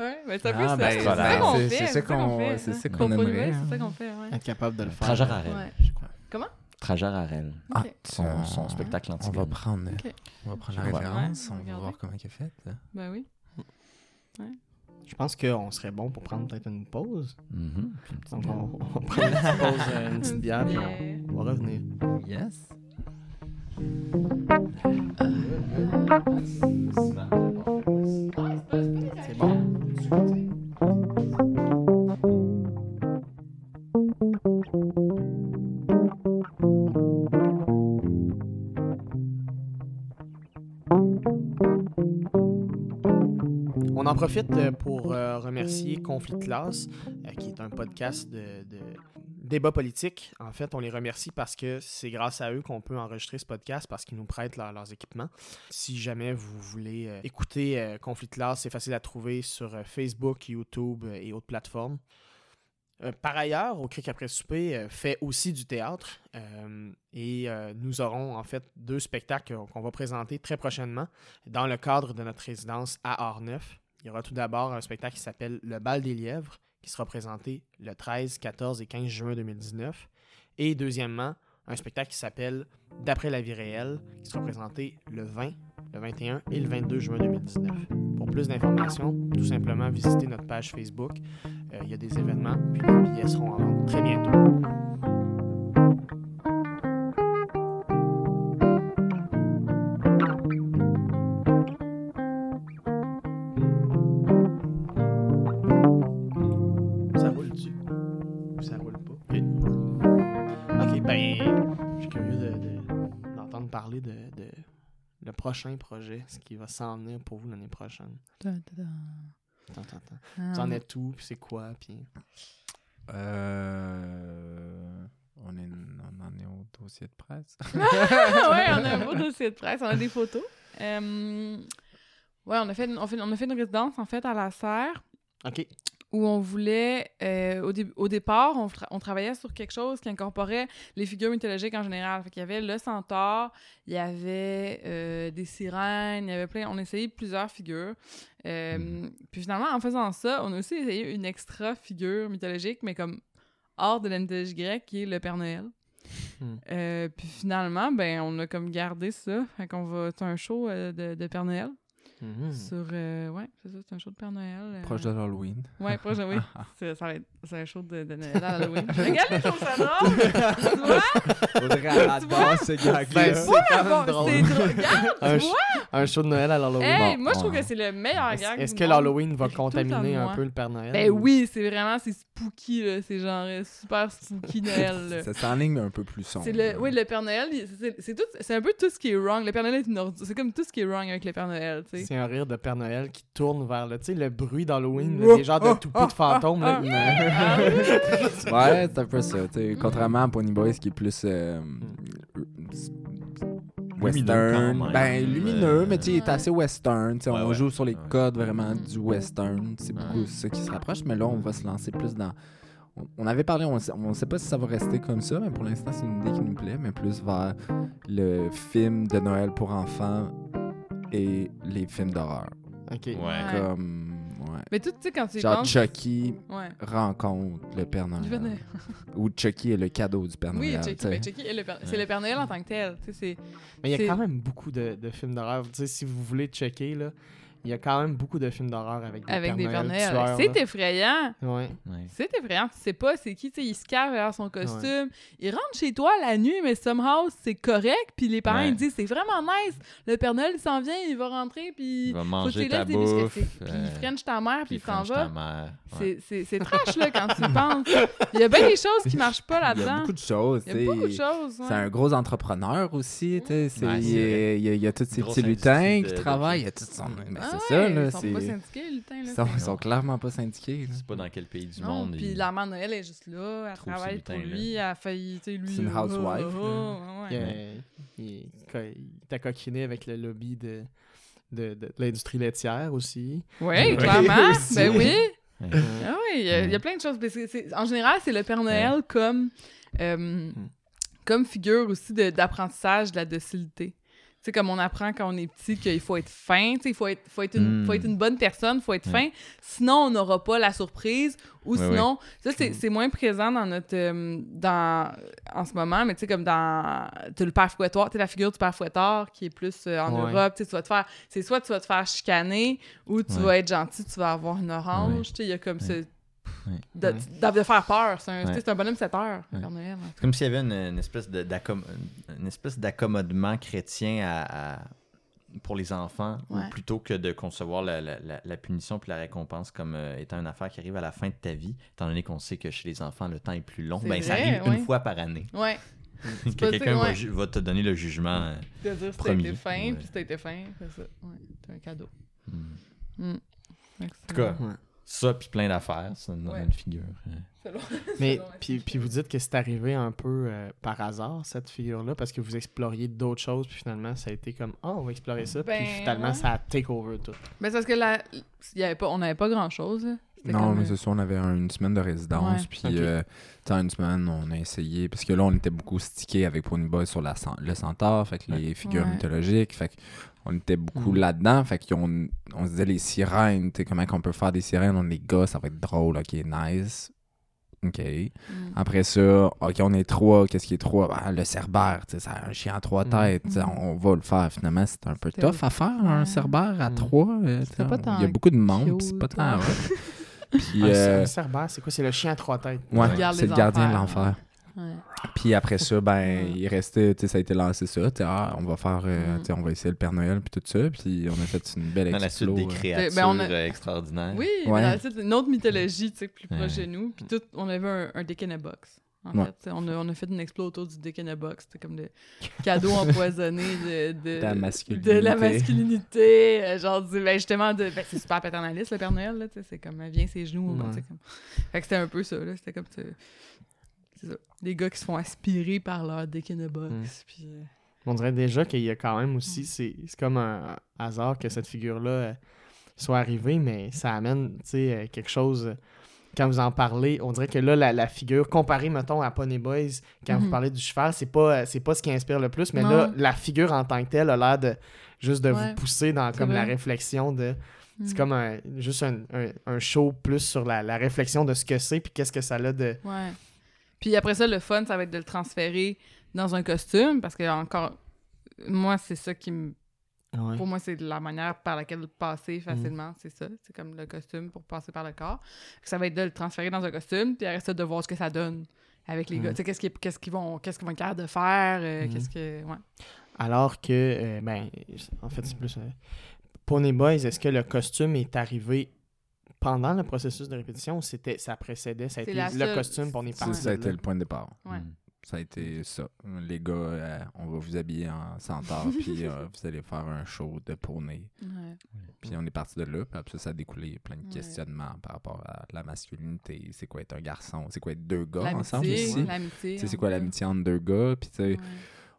Ouais, ben, c'est un peu Ah, ça. ben, c'est c'est- ça qu'on c'est- fait. c'est ça qu'on- fait, c'est hein. ça qu'on aimerait, C'est ça hein. qu'on fait. Être capable de le faire. Trager Harel, Ouais. je crois. Comment? Trager Harel. Ah, Ok. Son, son spectacle On antigone. va prendre, on va prendre la référence, Ouais, on va on va regarder. voir comment il est fait. Ben oui. Je pense qu'on serait bon pour prendre peut-être une pause. Mhm. Donc, on, on prend une petite pause, euh, une petite bière, puis on, on va revenir. Yes. C'est bon. Profite euh, pour euh, remercier Conflit de classe, euh, qui est un podcast de, débat politique. En fait, on les remercie parce que c'est grâce à eux qu'on peut enregistrer ce podcast parce qu'ils nous prêtent leur- leurs équipements. Si jamais vous voulez écouter euh, Conflit classe, c'est facile à trouver sur Facebook, YouTube et autres plateformes. Par ailleurs, au Cric après souper fait aussi du théâtre et nous aurons en fait deux spectacles qu'on va présenter très prochainement dans le cadre de notre résidence à Orneuf. Il y aura tout d'abord un spectacle qui s'appelle Le Bal des Lièvres qui sera présenté le 13, 14 et 15 juin 2019. Et deuxièmement, un spectacle qui s'appelle D'après la vie réelle qui sera présenté le 20, le 21 et le 22 juin 2019. Pour plus d'informations, tout simplement visitez notre page Facebook. Euh, il y a des événements, puis les billets seront en vente très bientôt. Ben, je suis curieux de- de- d'entendre parler de, de le prochain projet, ce qui va s'en venir pour vous l'année prochaine. Attends, attends, attends. Vous Ah. en êtes où, puis c'est quoi, puis... Euh, on, est, on en est au dossier de presse. [LAUGHS] ouais, on a un beau dossier de presse, on a des photos. Euh, ouais, on a, fait on, fait, on a fait une résidence, en fait, à la Serre, Ok. Où on voulait, euh, au, dé- au départ, on, tra- on travaillait sur quelque chose qui incorporait les figures mythologiques en général. Fait qu'il y avait le centaure, il y avait euh, des sirènes, il y avait plein... On a essayé plusieurs figures. Euh, Puis finalement, en faisant ça, on a aussi essayé une extra figure mythologique, mais comme hors de la mythologie grecque, qui est le Père Noël. Hmm. Puis finalement, ben, on a comme gardé ça. Fait qu'on va... C'est un show de, de Père Noël. Mhm. Sur... euh, ouais, c'est ça, c'est un show de Père Noël. euh, Proche de l'Halloween. Ouais, proche de... Oui, [LAUGHS] c'est, ça va être... c'est un show de, de Noël à Halloween. [LAUGHS] Regarde, je trouve ça drôle! tu vois? Audrey adore ce Ben, c'est bon, drôle. c'est drôle. Regarde, Un tu ch- vois? un show de Noël à l'Halloween. Hey, Bon, moi, je trouve ouais. que c'est le meilleur Est-ce gag. est-ce que l'Halloween va contaminer un moi. peu le Père Noël? Ben ou- oui, c'est vraiment, c'est spooky, là. C'est genre euh, super spooky Noël, là. Ça s'enligne un peu plus sombre. C'est le, oui, le Père Noël, c'est- c'est tout, c'est un peu tout ce qui est wrong. Le Père Noël est une ordure. C'est comme tout ce qui est wrong avec le Père Noël, tu sais. C'est un rire de Père Noël qui tourne vers le, tu sais, le bruit d'Halloween, Oh, des genres de toupie de fantômes. là, oui? Ouais, c'est un peu ça. tu sais, Contrairement à Pony Boys qui est plus euh, western. quand même. Ben, lumineux, Euh, mais tu sais, il est assez western. tu sais, Ouais, on ouais. joue sur les Ouais. codes vraiment du western. C'est beaucoup Ouais. ça qui se rapproche. Mais là, on va se lancer plus dans. on- avait parlé, on sait, on sait pas si ça va rester comme ça, mais pour l'instant, c'est une idée qui nous plaît, mais plus vers le film de Noël pour enfants et les films d'horreur. Ok. Ouais. Comme. Ouais. Mais tout, tu sais, quand tu Genre penses... Chucky Ouais. rencontre le Père Noël. [LAUGHS] Ou Chucky est le cadeau du Père Oui, Noël. Chucky, tu sais. ben, Chucky est le Père- c'est le Père Noël en tant que tel. Tu sais, c'est... Mais il y a quand même beaucoup de, de films d'horreur. Tu sais, si vous voulez checker, là, il y a quand même beaucoup de films d'horreur avec des Avec Pères Noël Noël. C'est effrayant. Ouais. Ouais. C'est effrayant. Tu sais pas c'est qui. Tu sais, il se cache derrière son costume. Il rentre chez toi la nuit, mais somehow, c'est correct. Puis les parents, Ouais. ils disent, c'est vraiment nice. Le Père Noël, il s'en vient, il va rentrer, puis... Il va manger ta bouffe. Puis il euh, french ta mère, puis puis il s'en va. C'est- C'est c'est trash, là, quand tu penses. Il y a bien des choses qui marchent pas [LAUGHS] Il y a là-dedans. beaucoup de choses. Il y a beaucoup de choses. ouais. C'est un gros entrepreneur aussi. tu sais, il, y a, il il tous ces petits lutins qui travaillent. Il y a tout son. Ben, Ah c'est ouais, ça, là. Ils sont pas c'est- syndiqués, le temps, là. Ils sont, ils c'est- sont clairement pas syndiqués. sais pas dans quel pays du Non, monde. puis il- la mère Noël est juste là, elle trouve travaille pour lui, elle a failli, tu sais, lui... C'est une oh, housewife, oh, oh, Il, ouais. il- il t'a coquiné avec le lobby de, de, de l'industrie laitière aussi. [LAUGHS] Oui, clairement. aussi. ben oui. Ah oui, il y, a- il y a plein de choses. C'est- c'est- en général, c'est le Père Noël comme, euh, comme figure aussi de- d'apprentissage de la docilité. Sais, comme on apprend quand on est petit qu'il faut être fin, tu sais, il faut être, faut, être une, Mm. faut être une bonne personne, il faut être Ouais. fin. Sinon, on n'aura pas la surprise. Ou sinon, ça, c'est moins présent dans notre. euh, dans, en ce moment, mais tu sais, comme dans. Tu le père fouetteur, tu sais, la figure du père fouetteur qui est plus euh, en Ouais. Europe, tu sais, tu vas te faire. C'est soit tu vas te faire chicaner ou tu Ouais. vas être gentil, tu vas avoir une orange. Ouais. Tu sais, il y a comme ce. Ouais. De, Ouais. de- de faire peur. C'est un, bonhomme 7 heures, le Ouais. Père Noël. C'est comme s'il y avait une, une espèce d'accommodement chrétien à, à- pour les enfants, Ouais. plutôt que de concevoir la, la- la- la punition puis la récompense comme euh, étant une affaire qui arrive à la fin de ta vie, étant donné qu'on sait que chez les enfants, le temps est plus long. Ben, ça arrive ouais. une fois par année. Ouais. [LAUGHS] que quelqu'un va, ouais. va te donner le jugement. euh, De dire si t'as Premier, été fin, ouais. puis si t'as été fin, c'est ça. Ouais, c'est un cadeau. hmm. Mm. En tout cas, Ouais. Ça puis plein d'affaires, ça nous donne Ouais. une figure. euh. [LAUGHS] Mais puis, puis vous dites que c'est arrivé un peu euh, par hasard, cette figure-là, parce que vous exploriez d'autres choses, puis finalement, ça a été comme « Ah, on va explorer ça », Ben, puis finalement, ouais. ça a take over tout. Mais c'est parce que là, il y avait pas, on n'avait pas grand-chose. Non, mais euh, c'est ça, on avait un- une semaine de résidence, Ouais. puis Ok. euh, une semaine, on a essayé, parce que là, on était beaucoup stické avec Pony Boy sur la, le centaure, fait que les figures Ouais. mythologiques, fait on était beaucoup Mm. là-dedans, fait qu'on on se disait les sirènes, tu sais, comment qu'on peut faire des sirènes, on les gars, ça va être drôle, ok, nice. OK. mm. Après ça, OK, on est trois. Qu'est-ce qui est trois? Ben, le cerbère, tu sais, c'est un chien à trois Mm. têtes. Mm. On va le faire. Finalement, c'est un peu tough à faire, un cerbère à Mm. trois. euh, Il y a beaucoup de monde, c'est pas cute, tant. ouais. [LAUGHS] hot. Puis, Un, euh, un cerbère, c'est quoi? C'est le chien à trois têtes. ouais, c'est le gardien de l'enfer. Ouais. Puis après ça, ben, [LAUGHS] Ouais. il restait, tu sais, ça a été lancé ça. tu sais, Ah, on va faire, euh, Mm. tu sais, on va essayer le Père Noël, puis tout ça. Puis on a fait une belle Dans la suite des euh. créatures Ben, on a- euh, extraordinaires. Oui, Ouais. mais dans une autre mythologie, tu sais, plus Ouais. proche de nous. Puis tout, on avait un, un Dick in a Box. En Ouais. fait, on a, on a fait une explo autour du Dick in a Box. C'était comme le cadeau empoisonné de, de, De la masculinité. de la masculinité. genre, du- ben, justement, de, ben, c'est super paternaliste, le Père Noël. Là, tu sais, c'est comme, elle vient ses genoux. Ouais. sais, comme... Fait que c'était un peu ça. là, C'était comme, tu- c'est ça. Les gars qui se font aspirer par leur Dick in a Box. Mm. Puis, euh, On dirait déjà qu'il y a quand même aussi, Mm. c'est comme un hasard que cette figure-là euh, soit arrivée, mais ça amène, tu euh, quelque chose... Quand vous en parlez, on dirait que là, la, la figure, comparée, mettons, à Pony Boys, quand vous Mhm. parlez du cheval, c'est pas, pas ce qui inspire le plus, mais Non. là, la figure en tant que telle a l'air de juste de Ouais. vous pousser dans comme la réflexion de... C'est mm. comme un, juste un, un- un show plus sur la, la réflexion de ce que c'est, puis qu'est-ce que ça a de... Ouais. Puis après ça, le fun, ça va être de le transférer dans un costume, parce que encore, moi, c'est ça qui me. Ouais. Pour moi, c'est la manière par laquelle passer facilement, c'est ça. C'est comme le costume pour passer par le corps. Ça va être de le transférer dans un costume, puis après ça, de voir ce que ça donne avec les gars. Tu sais, qu'est-ce qu'ils vont, qu'est-ce qu'ils vont être capables de faire, euh, Mhm. qu'est-ce que. Ouais. Alors que, euh, ben, en fait, c'est plus. euh, Pony Boys, est-ce que le costume est arrivé pendant le processus de répétition c'était, ça précédait, ça a été le seule- costume pour on est Ça, parti ça a été le point de départ. Ouais. Mm. Ça a été ça. Les gars, euh, on va vous habiller en centaure, [LAUGHS] puis euh, vous allez faire un show de poney. Ouais. Puis on est parti de là, puis après ça, ça a découlé plein de Ouais. questionnements par rapport à la masculinité. C'est quoi être un garçon? C'est quoi être deux gars ensemble ici? c'est quoi l'amitié entre deux gars? Puis tu sais, Ouais.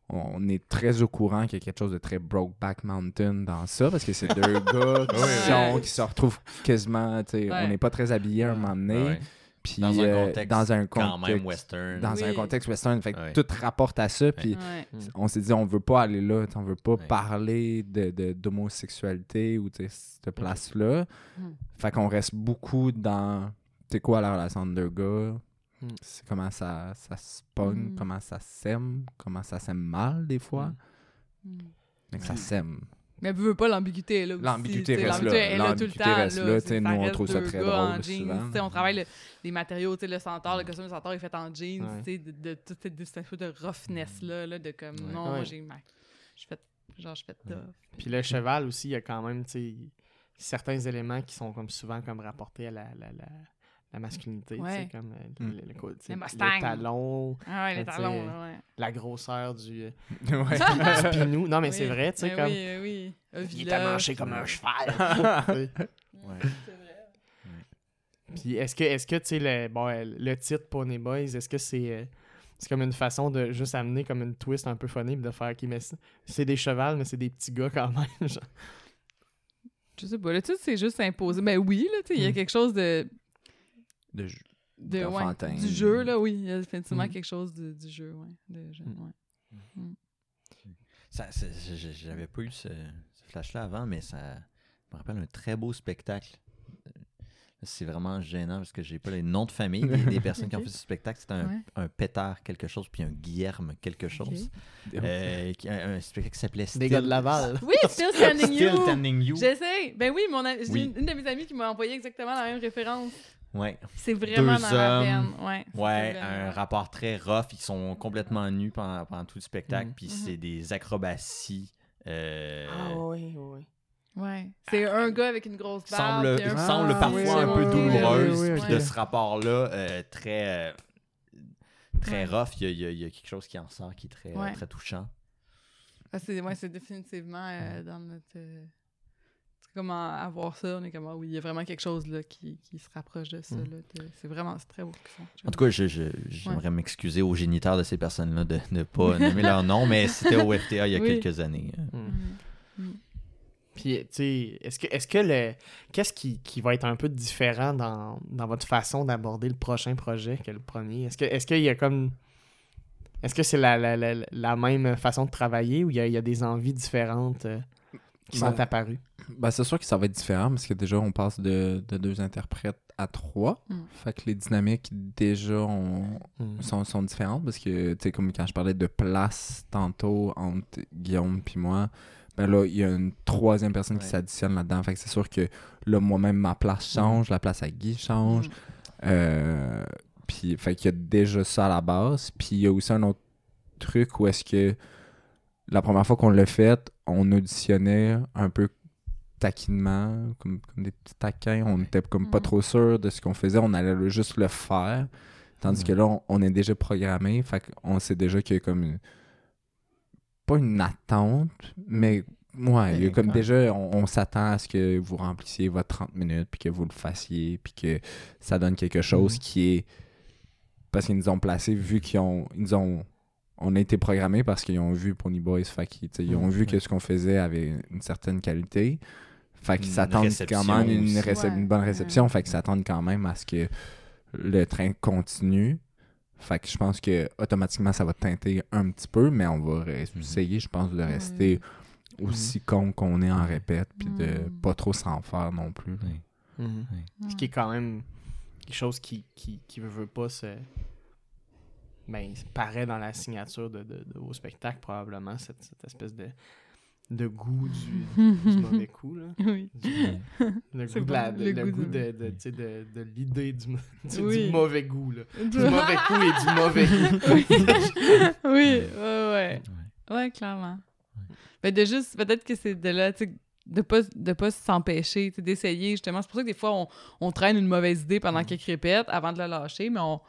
On est très au courant qu'il y a quelque chose de très Brokeback Mountain dans ça, parce que c'est deux [LAUGHS] gars qui, Oui, oui. sont- qui se retrouvent quasiment, tu sais, Ouais. on n'est pas très habillés à un moment donné. Ouais. Puis Dans un euh, contexte dans un Quand même contexte- western. dans un contexte western, fait que tout rapporte à ça. Puis Ouais. on s'est dit, on veut pas aller là, on veut pas parler de, de- d'homosexualité ou cette place-là. Mm. Fait qu'on reste beaucoup dans, c'est quoi la relation de deux gars? Mm. C'est comment ça, ça se pogne, Mm. comment ça s'aime, comment ça s'aime mal des fois, Mm. mais que ça s'aime. Mais elle veut pas l'ambiguïté est là aussi, L'ambiguïté reste là. l'ambiguïté est là tout le L'ambiguïté temps. reste là, tu sais, nous, on trouve ça très drôle, en jeans, souvent. On travaille le- les matériaux, tu sais, le centaure, le costume de centaure est fait en jeans, Ouais. de, de, toute cette, de cette de roughness-là, là, de comme, Ouais. non, Ouais. j'ai ma... Je fais, genre, je fais tough. Puis le cheval aussi, il y a quand même, certains éléments qui sont comme souvent comme rapportés à la, la, la, la masculinité, tu sais, Ouais. comme euh, Mm. le, sais, Les le Mustangs. talon, Ah ouais, les Tu sais, talons, ouais. la grosseur du, euh, [LAUGHS] ouais. du pinou. Non, mais c'est vrai, tu sais, comme... Oui, oui, oui. Il est amanché comme un cheval. [LAUGHS] C'est vrai. Puis est-ce que, est-ce que tu sais, le, bon, euh, le titre Pony Boys, est-ce que c'est euh, c'est comme une façon de juste amener comme une twist un peu funny de faire, ok, mais c'est- c'est des chevals, mais c'est des petits gars quand même. genre. Je sais pas, le titre, c'est juste imposé. Ben oui, là, tu sais, il y a Mm. quelque chose de... De de ouais, du jeu, là, oui. Il y a effectivement Mm. quelque chose de- du jeu, ouais. De Mm. ouais. Je- J'avais pas eu ce, ce flash-là avant, mais ça me rappelle un très beau spectacle. Euh, C'est vraiment gênant parce que j'ai pas les noms de famille des, des [LAUGHS] personnes qui ont fait ce spectacle. C'est un, Ouais. un pétard quelque chose, puis un Guillerme quelque chose. Euh, un, un spectacle qui s'appelait Des Still- gars de Laval. Oui, Still Standing Still You! Standing You. J'essaie. Ben oui, mon a- j'ai Oui. une, une de mes amies qui m'a envoyé exactement la même référence. Ouais, C'est vraiment Deux dans la hommes. veine. Ouais, ouais vraiment- un rapport très rough. Ils sont complètement nus pendant, pendant tout le spectacle, Mhm. puis Mhm. c'est des acrobaties. euh, Ah oui, oui. Ouais. C'est un gars avec une grosse barbe. semble, un Ah, semble parfois oui, un peu oui, douloureuse. oui, oui, puis de ce rapport-là, euh, très, euh, très rough, il y, a- y y quelque chose qui en sort qui est très, Ouais. très touchant. Ah, c'est ouais, c'est définitivement euh, dans notre. Comme à, à voir ça, on est comme ah oui, il y a vraiment quelque chose là qui, qui se rapproche de ça. Mm. c'est vraiment c'est très beau qu'ils font. En tout cas, j'aimerais m'excuser aux géniteurs de ces personnes-là de ne pas [LAUGHS] nommer leur nom, mais c'était au FTA il y a Oui. quelques années. Mm. Mm. Puis, tu sais, est-ce que, est-ce que le. Qu'est-ce qui, qui va être un peu différent dans, dans votre façon d'aborder le prochain projet que le premier? Est-ce que est-ce qu'il y a comme. Est-ce que c'est la, la, la, la même façon de travailler ou il y a, il y a des envies différentes euh, qui Ben, sont apparues? Ben, c'est sûr que ça va être différent parce que déjà, on passe de, de deux interprètes à trois. Mm. Fait que les dynamiques, déjà, on- Mm. sont, sont différentes parce que, tu sais, comme quand je parlais de place tantôt entre Guillaume puis moi, ben là, il y a une troisième personne qui s'additionne là-dedans. Fait que c'est sûr que là, moi-même, ma place change, la place à Guy change. Mm. Euh, puis, fait qu'il y a déjà ça à la base. Puis, il y a aussi un autre truc où est-ce que la première fois qu'on l'a fait, on auditionnait un peu taquinement, comme, comme des petits taquins. On était comme pas trop sûr de ce qu'on faisait. On allait juste le faire. Tandis que là, on, on est déjà programmé. Fait qu'on sait déjà qu'il y a comme une- pas une attente, mais ouais, il y a comme déjà, on, on s'attend à ce que vous remplissiez votre 30 minutes, puis que vous le fassiez, puis que ça donne quelque chose qui est. Parce qu'ils nous ont placés, vu qu'ils ont. Ils nous ont. On a été programmés parce qu'ils ont vu Pony Boys. Fait qu'ils ils ont Mhm. vu que ce qu'on faisait avait une certaine qualité. Fait qu'ils s'attendent quand même une, Ouais. une bonne réception. Ouais. Fait qu'ils s'attendent quand même à ce que le train continue. Fait que je pense que automatiquement ça va teinter un petit peu, mais on va Mhm. essayer, je pense, de rester aussi con qu'on est en répète, puis de Mhm. pas trop s'en faire non plus. Oui. Mhm. Ce qui est quand même quelque chose qui, qui, qui veut, veut pas se. Ben, paraît dans la signature de, de, de vos spectacles, probablement, cette, cette espèce de, de goût du, du [LAUGHS] mauvais coup. Là. Oui. Du- le goût de la- de- le le goût de- de, de, tu sais, de, de l'idée du, [LAUGHS] du, Oui. du mauvais goût. Là. Du mauvais coup et du [LAUGHS] mauvais goût. oui, oui, ouais, ouais. Ouais, clairement. Ben, de juste, peut-être que c'est de là, tu sais, de pas, de pas s'empêcher, d'essayer, justement. C'est pour ça que des fois, on, on traîne une mauvaise idée pendant quelques répètes avant de la lâcher, mais on.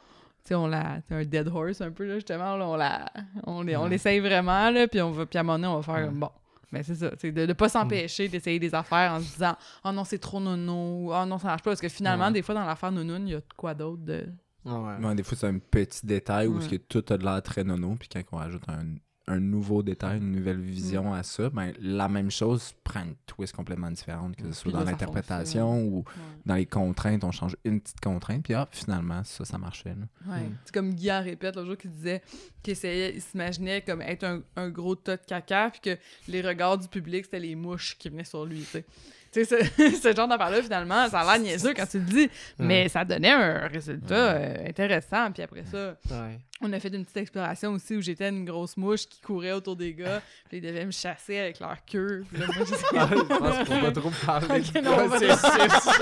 Tu sais, on la. C'est un dead horse un peu, là, justement. là, on la. On, les- on l'essaye vraiment, là, puis on va. Puis à un moment donné, on va faire comme, bon. Mais c'est ça, sais, de ne pas s'empêcher d'essayer des affaires en se disant Oh non, c'est trop nono, ou oh non, ça marche pas. Parce que finalement, Ouais. des fois, dans l'affaire nounoun, il y a de quoi d'autre de. Ah ouais. Ouais, des fois, c'est un petit détail où Ouais. ce que tout a de l'air très nono, puis quand on rajoute un, un nouveau détail, une nouvelle vision à ça, ben, la même chose prend une twist complètement différente, que ce soit Puis dans l'interprétation ou Ouais. dans les contraintes, on change une petite contrainte, puis hop, finalement, ça, ça marchait. Ouais. Mm. C'est comme Guy en répète l'autre jour qui disait qu'il essayait, il s'imaginait comme être un, un gros tas de caca, puis que les regards du public, c'était les mouches qui venaient sur lui, tu sais. Tu sais, ce, [LAUGHS] ce genre d'affaire-là, finalement, ça a l'air niaiseux quand tu le dis, mais ça donnait un résultat euh, intéressant. Puis après ça, Ouais. on a fait une petite exploration aussi où j'étais une grosse mouche qui courait autour des gars, [LAUGHS] puis ils devaient me chasser avec leur queue. Puis là, moi, je- [LAUGHS] Ah, je pense qu'on va trop parler Ok, du non, processus.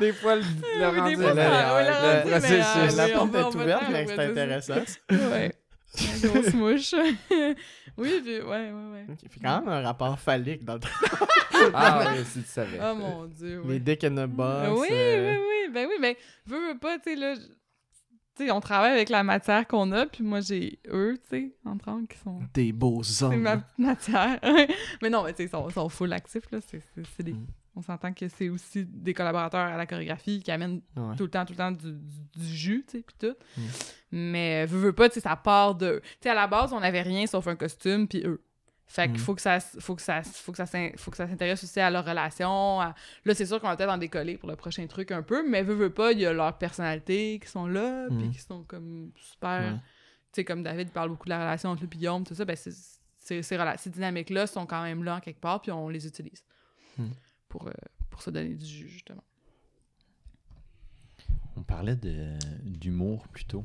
Des fois, le, Oui, rendu fois, processus. La porte est ouverte, mais c'est intéressant. ouais. La grosse [LAUGHS] mouche. [LAUGHS] oui, puis, ouais, ouais, ouais. Ok, fait quand même un rapport phallique dans le [LAUGHS] Ah oui, si tu savais. Oh mon dieu, Les oui. dick in a box. oui, euh, oui, oui, ben oui, ben, veux, veux pas, tu sais, là, je- tu sais, on travaille avec la matière qu'on a, puis moi, j'ai eux, tu sais, entre autres, qui sont... Des beaux C'est hommes. ma petite matière. mais non, mais tu sais, ils sont, sont full actifs, là, c'est c'est- c'est des... Mm. On s'entend que c'est aussi des collaborateurs à la chorégraphie qui amènent Ouais. tout le temps, tout le temps du, du, du jus, tu sais, puis tout. Mm. Mais veux, veux pas, tu sais, ça part de... Tu sais, à la base, on avait rien sauf un costume, puis eux. Fait qu'il Mm. faut que ça s- faut que ça s- faut que ça s'in- faut que ça s'intéresse aussi à leur relation. à- Là, c'est sûr qu'on va peut-être en décoller pour le prochain truc un peu, mais veux, veux pas, il y a leur personnalité qui sont là, puis Mm. qui sont comme super... Ouais. Tu sais, comme David parle beaucoup de la relation entre lui et Guillaume, tout ça, ben c'est- ces, ces dynamiques-là sont quand même là en quelque part, puis on les utilise Mm. Pour, euh, pour se donner du jus, justement. On parlait de- d'humour plus tôt.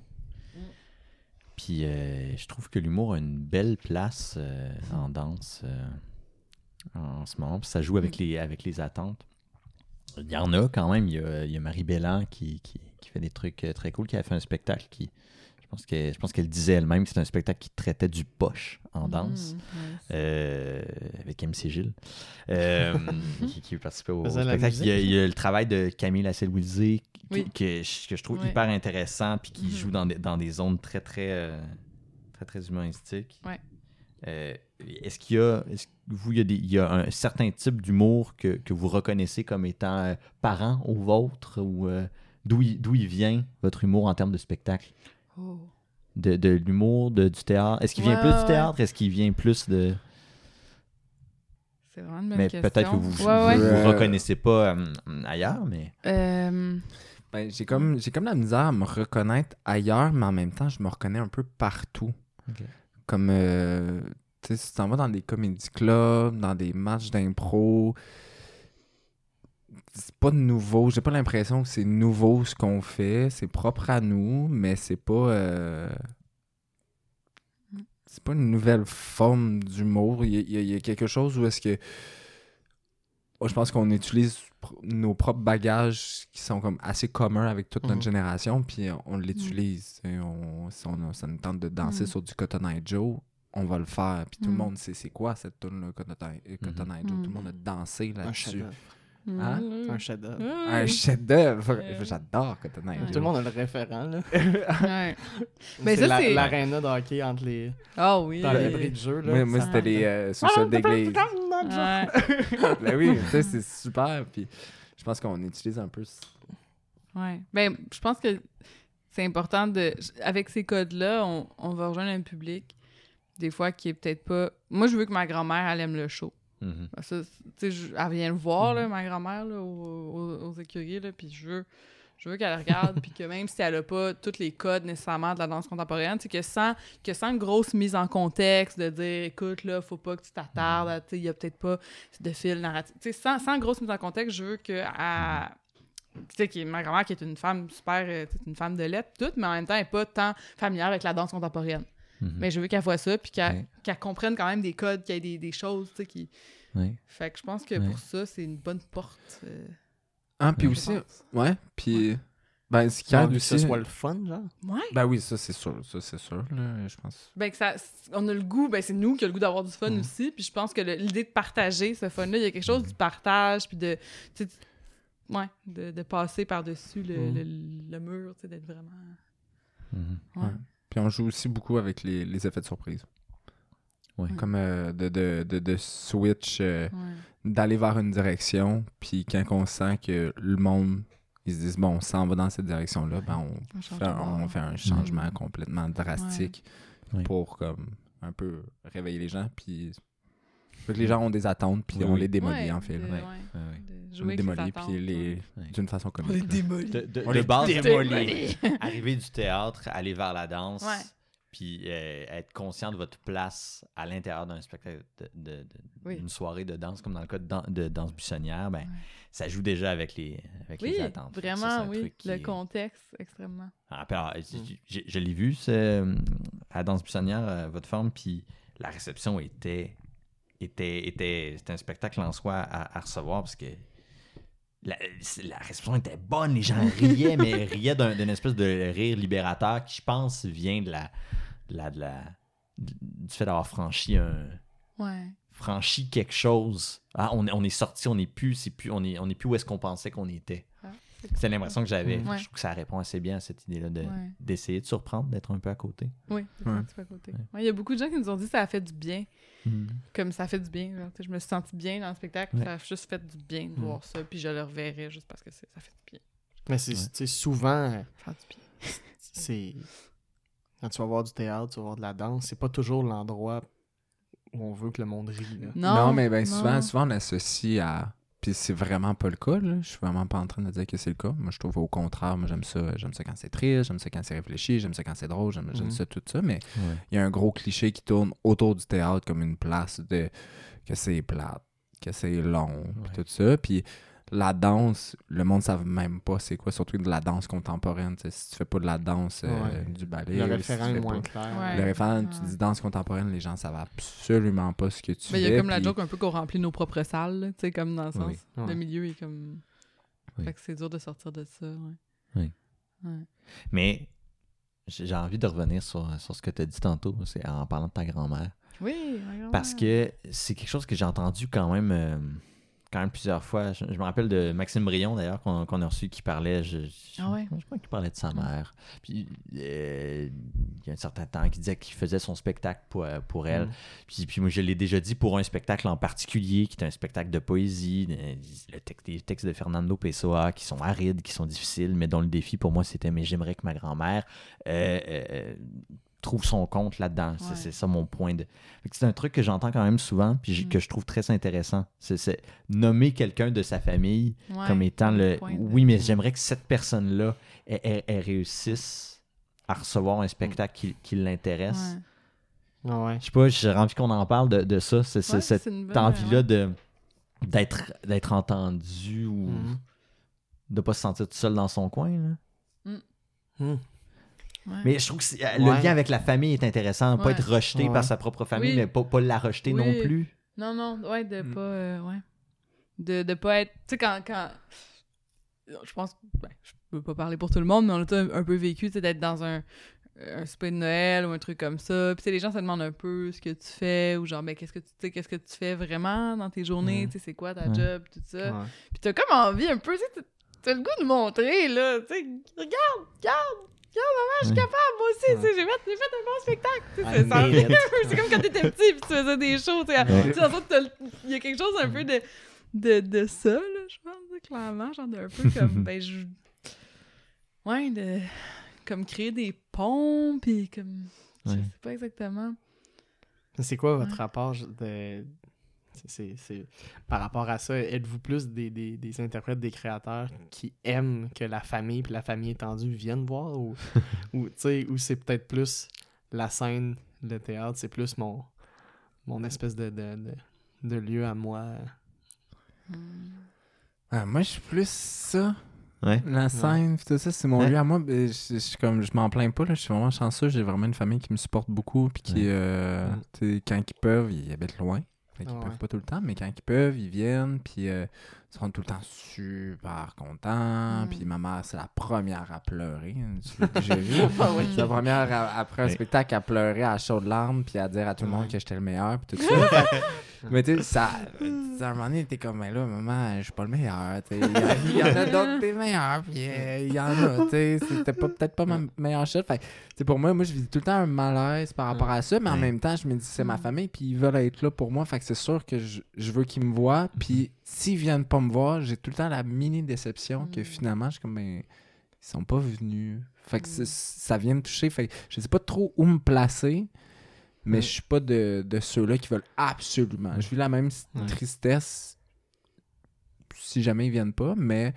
Mm. Puis euh, je trouve que l'humour a une belle place euh, en danse euh, en ce moment. Puis ça joue avec, Mm. les, avec les attentes. Il y en a quand même. Il y a, il y a Marie Bellan qui, qui, qui fait des trucs très cool, qui a fait un spectacle qui. Je pense que- je pense qu'elle disait elle-même que c'est un spectacle qui traitait du poche en danse. Mm, nice. Euh, avec MC Gilles, euh, [LAUGHS] qui, qui participait au, spectacle. Il y, a, musique, il y a le travail de Camille Oui. que, je- que je trouve Oui. hyper intéressant puis qui joue dans des, dans des zones très, très, euh, très, très humoristiques. Ouais. Euh, est-ce qu'il y a, est-ce vous, il y a, des- il y a un certain type d'humour que, que vous reconnaissez comme étant parent au vôtre ou euh, d'où il, d'où il vient votre humour en termes de spectacle? Oh. De, de l'humour, de, du théâtre? Est-ce qu'il vient Ouais, plus ouais. du théâtre? Est-ce qu'il vient plus de... C'est vraiment une bonne Mais question. peut-être que vous Ouais, ouais. vous, Euh, reconnaissez pas euh, ailleurs, mais Euh, Ben, j'ai comme j'ai comme la misère à me reconnaître ailleurs, mais en même temps, je me reconnais un peu partout. Comme euh, tu sais, si tu t'en vas dans des comédie clubs, dans des matchs d'impro, c'est pas nouveau. J'ai pas l'impression que c'est nouveau ce qu'on fait. C'est propre à nous, mais c'est pas euh, c'est pas une nouvelle forme d'humour. Il y, a- y y quelque chose où est-ce que je pense qu'on utilise nos propres bagages qui sont comme assez communs avec toute notre Mhm. génération, puis on l'utilise. Et On, si on ça nous tente de danser Mhm. sur du Cotton Eye Joe, on va le faire. Puis tout le Mhm. monde sait c'est quoi cette tune là Cotton Eye, Joe. Tout le monde a dansé là-dessus. Hein? mm, Un chef-d'œuvre. mm, Un chef-d'œuvre? Euh. J'adore Cotton Eye. Tout le monde a le référent, là. [LAUGHS] ouais. Mais c'est ça, la- c'est- l'aréna de hockey entre les... Ah oui. dans les bris de jeu, là. Moi, c'était les euh, sous-sols d'église. Ouais. [LAUGHS] ben oui, tu sais, c'est [LAUGHS] super. Puis je pense qu'on utilise un peu. Ouais. Ben, je pense que c'est important de. Avec ces codes-là, on, on va rejoindre un public, des fois, qui est peut-être pas. Moi, je veux que ma grand-mère, elle aime le show. Mhm. Ben, ça, je- elle vient le voir, là, ma grand-mère, aux, aux- écuries, là, puis je veux. Je veux qu'elle regarde, puis que même si elle a pas tous les codes nécessairement de la danse contemporaine, c'est que sans, que sans grosse mise en contexte, de dire, écoute, là, faut pas que tu t'attardes, sais, il y a peut-être pas de fil narratif. Sans, sans grosse mise en contexte, je veux que elle- tu sais, ma grand-mère qui est une femme super, euh, une femme de lettres, toute, mais en même temps, elle n'est pas tant familière avec la danse contemporaine. Mhm. Mais je veux qu'elle voit ça, puis qu'elle Ouais. qu'elle comprenne quand même des codes, qu'il y ait des, des choses, tu sais, qui... Ouais. Fait que je pense que Ouais. pour ça, c'est une bonne porte. euh, Ah, puis aussi, pense. ouais, puis Ben, ce qui aide que aussi... ce soit le fun, genre. Ouais. Ben oui, ça, c'est sûr. Ça, c'est sûr, là, je pense. Ben, que ça, on a le goût, ben, c'est nous qui a le goût d'avoir du fun Mm. aussi. Puis je pense que le- l'idée de partager ce fun-là, il y a quelque chose du partage, puis de. tu sais, Ouais, de, de passer par-dessus le, Mm. le- le mur, tu sais, d'être vraiment. Mhm. Ouais. Puis on joue aussi beaucoup avec les, les effets de surprise. Ouais. Comme euh, de, de, de, de switch, euh, Ouais. d'aller vers une direction, puis quand on sent que le monde, ils se disent, bon, on s'en va dans cette direction-là, ben on, On fait, on un changement Mm. complètement drastique Ouais. pour comme un peu réveiller les gens, puis fait que les gens ont des attentes, puis Oui, on les démolit Ouais, en fait. là. Jouer les attentes, puis les... Ouais. d'une façon On les comique. démolit. De, de- On de les base, démolit. [LAUGHS] arriver du théâtre, aller vers la danse, Ouais. puis euh, être conscient de votre place à l'intérieur d'un spectacle, de, de- de- Oui. d'une soirée de danse, comme dans le cas de, dan- de danse buissonnière, ben, Ouais. ça joue déjà avec les, avec Oui, les attentes. Ça, vraiment, oui. Le est- contexte, extrêmement. Ah, puis alors, j- je l'ai vu, à Danse Buissonnière, euh, votre forme, puis la réception était, était, était, c'était un spectacle en soi à, à recevoir parce que la, réception était bonne, les gens riaient, mais [LAUGHS] riaient d'un- d'une espèce de rire libérateur qui, je pense, vient de la, de la, de la- du fait d'avoir franchi un Ouais. franchi quelque chose. Ah, on, est- on est sorti, on n'est plus, c'est plus, on est, on est plus où est-ce qu'on pensait qu'on était. C'est l'impression que j'avais. Ouais. Je trouve que ça répond assez bien à cette idée-là de, Ouais. d'essayer de surprendre, d'être un peu à côté. Oui, Ouais. un petit peu à côté. Ouais. Ouais, Il y a beaucoup de gens qui nous ont dit que ça a fait du bien. Comme ça a fait du bien. genre, je me suis sentie bien dans le spectacle. Ouais. Ça a juste fait du bien de Mm. voir ça. Puis je le reverrai juste parce que ça fait du bien. Mais c'est souvent, fait du bien. c'est. Quand tu vas voir du théâtre, tu vas voir de la danse, c'est pas toujours l'endroit où on veut que le monde rit. Là. Non, mais ben, non. souvent, souvent, on associe à. Puis c'est vraiment pas le cas, là. Je suis vraiment pas en train de dire que c'est le cas. Moi, je trouve au contraire, moi, j'aime ça. J'aime ça quand c'est triste, j'aime ça quand c'est réfléchi, j'aime ça quand c'est drôle, j'aime Mhm. ça, tout ça. Mais il y a un gros cliché qui tourne autour du théâtre comme une place de. que c'est plate, que c'est long, puis tout ça. Puis la danse, le monde ne savent même pas c'est quoi, surtout de la danse contemporaine. tu sais. Si tu fais pas de la danse, euh, Ouais. du ballet. Le si référent est fais moins pas- clair. Ouais. Le référent, tu dis danse contemporaine, les gens savent absolument pas ce que tu Mais il fais. y a comme la joke un peu qu'on remplit nos propres salles, là, tu sais, comme dans le sens. Oui. Ouais. Le milieu est comme. Oui. Fait que c'est dur de sortir de ça, ouais. Oui. Ouais. Mais j'ai j'ai envie de revenir sur, sur ce que tu as dit tantôt, c'est en parlant de ta grand-mère. Oui, ma grand-mère. Parce que c'est quelque chose que j'ai entendu quand même, euh, quand même plusieurs fois. Je, je me rappelle de Maxime Brion, d'ailleurs, qu'on a reçu, qui parlait, je, je- Ah ouais? je crois qu'il parlait de sa mère. Puis euh, il y a un certain temps, qui disait qu'il faisait son spectacle pour, euh, pour elle. Mm. Puis, puis moi, je l'ai déjà dit pour un spectacle en particulier, qui est un spectacle de poésie, le texte, les textes de Fernando Pessoa, qui sont arides, qui sont difficiles, mais dont le défi pour moi, c'était Mais j'aimerais que ma grand-mère euh, euh, trouve son compte là-dedans. C'est- Ouais. C'est ça mon point de. C'est un truc que j'entends quand même souvent, puis Mm. que je trouve très intéressant. C'est- C'est nommer quelqu'un de sa famille Ouais, comme étant le. Oui, mais j'aimerais que cette personne-là elle, elle- elle réussisse à recevoir un spectacle qui, qui l'intéresse. Ouais. Ouais. Je sais pas, j'ai envie qu'on en parle de, de ça, c'est cette envie-là de d'être d'être entendu ou Mhm. de pas se sentir tout seul dans son coin. là. Hmm. Ouais. Mais je trouve que euh, le lien avec la famille est intéressant, pas être rejeté Ouais. par sa propre famille, Oui. mais pas, pas la rejeter Oui. non plus. Non, non, ouais, de Mm. pas. euh, ouais. De, de pas être. Tu sais, quand, quand. Je pense. Ben, je peux pas parler pour tout le monde, mais on a tous un, un peu vécu, tu sais, d'être dans un, un souper de Noël ou un truc comme ça. Puis, tu sais, les gens se demandent un peu ce que tu fais ou genre, ben, qu'est-ce que tu qu'est-ce que tu fais vraiment dans tes journées, Mm. tu sais, c'est quoi ta job, tout ça. Ouais. Puis, t'as comme envie un peu, tu sais, t'as- t'as le goût de montrer, là. Tu sais, regarde, regarde, regarde, maman, je suis capable, moi aussi, tu Ouais. sais, j'ai fait, j'ai fait un bon spectacle. Tu sais, I [LAUGHS] c'est- comme quand t'étais petit puis tu faisais des shows. il y a quelque chose un peu de, de, de ça, là, je pense, clairement. Genre d'un peu comme, [LAUGHS] ben, je... Ouais, de... Comme créer des ponts, puis comme... Je Ouais. sais pas exactement. C'est quoi votre Ouais. rapport de. C'est- Par rapport à ça, êtes-vous plus des, des, des interprètes, des créateurs qui aiment que la famille puis la famille étendue viennent voir ou, [LAUGHS] ou, tu sais, ou c'est peut-être plus la scène, le théâtre, c'est plus mon, mon espèce de, de, de, de lieu à moi? Ah, moi, je suis plus ça. Ouais. La scène, tout ça, c'est mon Ouais. lieu à moi. ben, Je, je, comme, je m'en plains pas, là, je suis vraiment chanceux. J'ai vraiment une famille qui me supporte beaucoup. Puis qui, Ouais. euh, Mm. quand ils peuvent, ils habitent loin. Fait qu'ils peuvent pas tout le temps, mais quand ils peuvent, ils viennent, puis euh, ils sont tout le temps super contents. Mm. Puis ma mère, c'est la première à pleurer. hein, déjà [LAUGHS] vu? Ah oui. C'est la première, à- après un Oui. spectacle, à pleurer à chaudes larmes, puis à dire à tout le monde que j'étais le meilleur, puis tout ça. [LAUGHS] Mais tu sais, ça, à un moment donné, t'es comme, mais là, maman, je suis pas le meilleur. Il y, en a d'autres des meilleurs, puis euh, il y en a, tu sais. C'était pas- peut-être pas ma meilleure shot. Fait que, tu sais, pour moi, moi, je vis tout le temps un malaise par rapport à ça, mais en même temps, je me dis, c'est ma famille, puis ils veulent être là pour moi. Fait que c'est sûr que je, je veux qu'ils me voient, puis s'ils viennent pas me voir, j'ai tout le temps la mini déception que Mm. finalement, je suis comme, ben, ils sont pas venus. Fait que Mm. ça vient me toucher. Fait que je sais pas trop où me placer, mais Mm. je suis pas de, de ceux-là qui veulent absolument. Je vis la même tristesse si jamais ils viennent pas, mais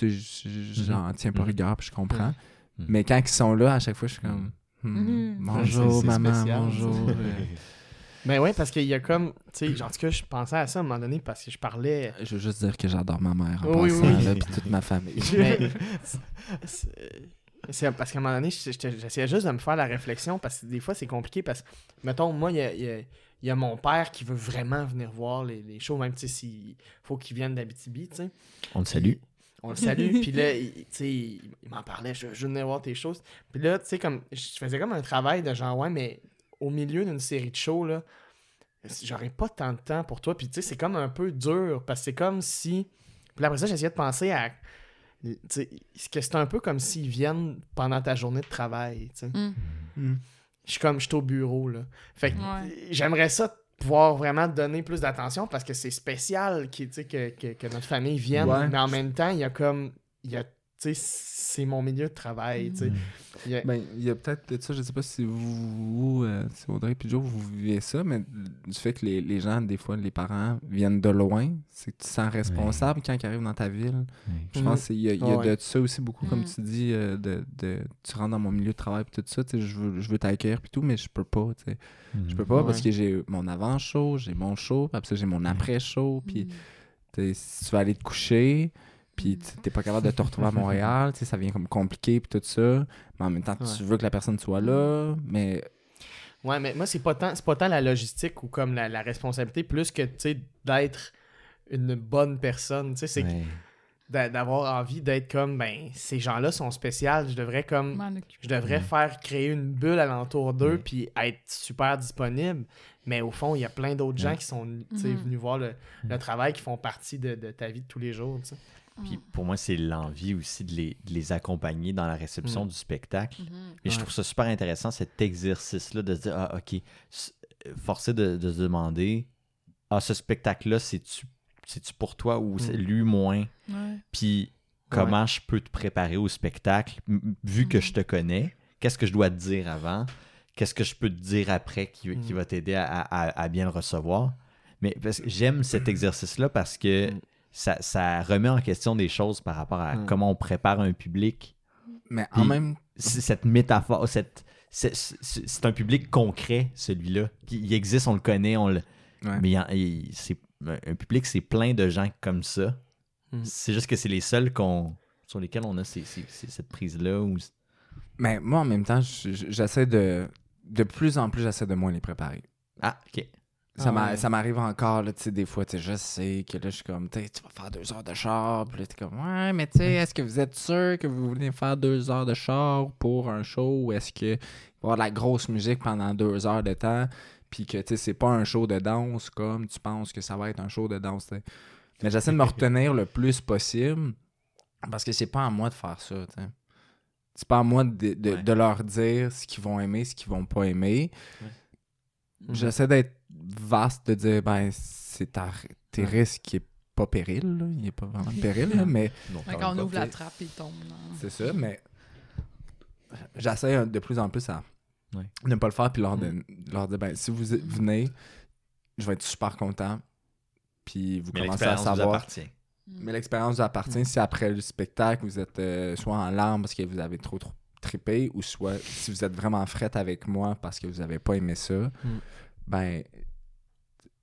j'en tiens pas Mhm. rigueur, puis je comprends. Mhm. Mais quand ils sont là, à chaque fois, je suis comme. hmm, Mhm. Bonjour, maman, spécial, bonjour. [LAUGHS] Ben ouais, parce qu'il y a comme, tu sais, en tout cas, je pensais à ça à un moment donné parce que je parlais. Je veux juste dire que j'adore ma mère en Oui, passant, oui. là, puis toute ma famille. [LAUGHS] Mais c'est- parce qu'à un moment donné, j'essayais juste de me faire la réflexion parce que des fois, c'est compliqué parce que, mettons, moi, il y a, il y a- il y a mon père qui veut vraiment venir voir les, les shows, même tu sais, s'il faut qu'il vienne d'Abitibi, tu sais. On le salue. On le salue, puis là, il, tu sais, il, il m'en parlait, je, je venais voir tes choses. Puis là, tu sais, comme, je faisais comme un travail de genre, ouais, mais au milieu d'une série de shows, là, j'aurais pas tant de temps pour toi. Puis tu sais, c'est comme un peu dur, parce que c'est comme si. Puis après ça, j'essayais de penser à. Tu sais, que c'est un peu comme s'ils viennent pendant ta journée de travail, tu sais. Mm. Hmm. Je suis comme, je suis au bureau, là. Fait que Ouais. j'aimerais ça pouvoir vraiment te donner plus d'attention parce que c'est spécial qui, tu sais, que, que, que notre famille vienne. Ouais. Mais en même temps, il y a comme. Il y a, c'est mon milieu de travail, tu sais. Il y a- Ben, peut-être de ça, je sais pas si vous, euh, si Audrey et Joe, vous vivez ça, mais du fait que les, les gens, des fois, les parents viennent de loin, c'est que tu te sens responsable quand ils arrivent dans ta ville. Je pense qu'il y a, il y a ouais. de ça aussi beaucoup, comme Mhm. tu dis, euh, de, de- tu rentres dans mon milieu de travail et tout ça, tu sais, je veux, je veux t'accueillir puis tout, mais je peux pas, tu sais. Je peux pas Ouais. parce que j'ai mon avant-show, j'ai mon show, après ça, j'ai mon après-show, puis Mm. t'sais, si tu vas aller te coucher, puis t'es pas capable de te retrouver à Montréal, tu sais, ça vient comme compliqué puis tout ça. Mais en même temps, Ouais. tu veux que la personne soit là, mais Ouais, mais moi, c'est pas tant, c'est pas tant la logistique ou comme la, la responsabilité, plus que, tu sais, d'être une bonne personne. Tu sais, c'est Ouais. d'avoir envie d'être comme, ben, ces gens-là sont spéciaux. Je devrais comme. Je devrais Ouais. faire créer une bulle alentour d'eux puis être super disponible. Mais au fond, il y a plein d'autres gens qui sont tu sais, Mhm. venus voir le, le travail, qui font partie de, de ta vie de tous les jours. tu sais. Puis pour moi, c'est l'envie aussi de les, de les accompagner dans la réception Mm. du spectacle. Mhm. Et je trouve ça super intéressant, cet exercice-là, de se dire, ah, OK, s- forcé de, de se demander, ah, ce spectacle-là, c'est-tu c'est-tu pour toi ou c'est Mm. lui moins? Ouais. Puis comment je peux te préparer au spectacle, vu que je te connais, qu'est-ce que je dois te dire avant? Qu'est-ce que je peux te dire après qui, qui Mm. va t'aider à, à- à bien le recevoir? Mais parce que j'aime cet exercice-là parce que Mm. Ça, ça remet en question des choses par rapport à Mm. comment on prépare un public. mais en Puis- même Cette métaphore, cette, c'est, c'est- c'est un public concret, celui-là. qui- Il existe, on le connaît, on le, ouais. mais il un public, c'est plein de gens comme ça. Mm. C'est juste que c'est les seuls qu'on, sur lesquels on a ces- ces- ces- cette prise-là. Ou... mais moi en même temps, je- je- j'essaie de de plus en plus j'essaie de moins les préparer. Ah, ok. Ça Ah ouais. ça m'arrive encore, là, tu sais, des fois, tu sais, je sais que là, je suis comme, tu tu vas faire deux heures de char, puis là, t'es comme, ouais, mais tu sais, est-ce que vous êtes sûr que vous voulez faire deux heures de char pour un show, ou est-ce que va y avoir de la grosse musique pendant deux heures de temps, puis que, tu sais, c'est pas un show de danse comme tu penses que ça va être un show de danse, tu sais. Mais j'essaie de me [LAUGHS] retenir le plus possible, parce que c'est pas à moi de faire ça, tu sais. C'est pas à moi de, de- Ouais. de leur dire ce qu'ils vont aimer, ce qu'ils vont pas aimer. J'essaie d'être vaste, de dire, ben, c'est ta- tes Ouais. risques qui est pas péril, là. il est pas vraiment péril, là, mais [LAUGHS] Quand on ouvre la trappe, il tombe. dans- c'est ça, mais j'essaie euh, de plus en plus à Ouais. ne pas le faire, puis leur, de- leur dire, ben, si vous venez, je vais être super content, puis vous Mais commencez à l'expérience vous savoir. appartient. Mais l'expérience vous appartient. Si après le spectacle, vous êtes euh, soit en larmes parce que vous avez trop, trop trippé, ou soit si vous êtes vraiment frette avec moi parce que vous avez pas aimé ça, ben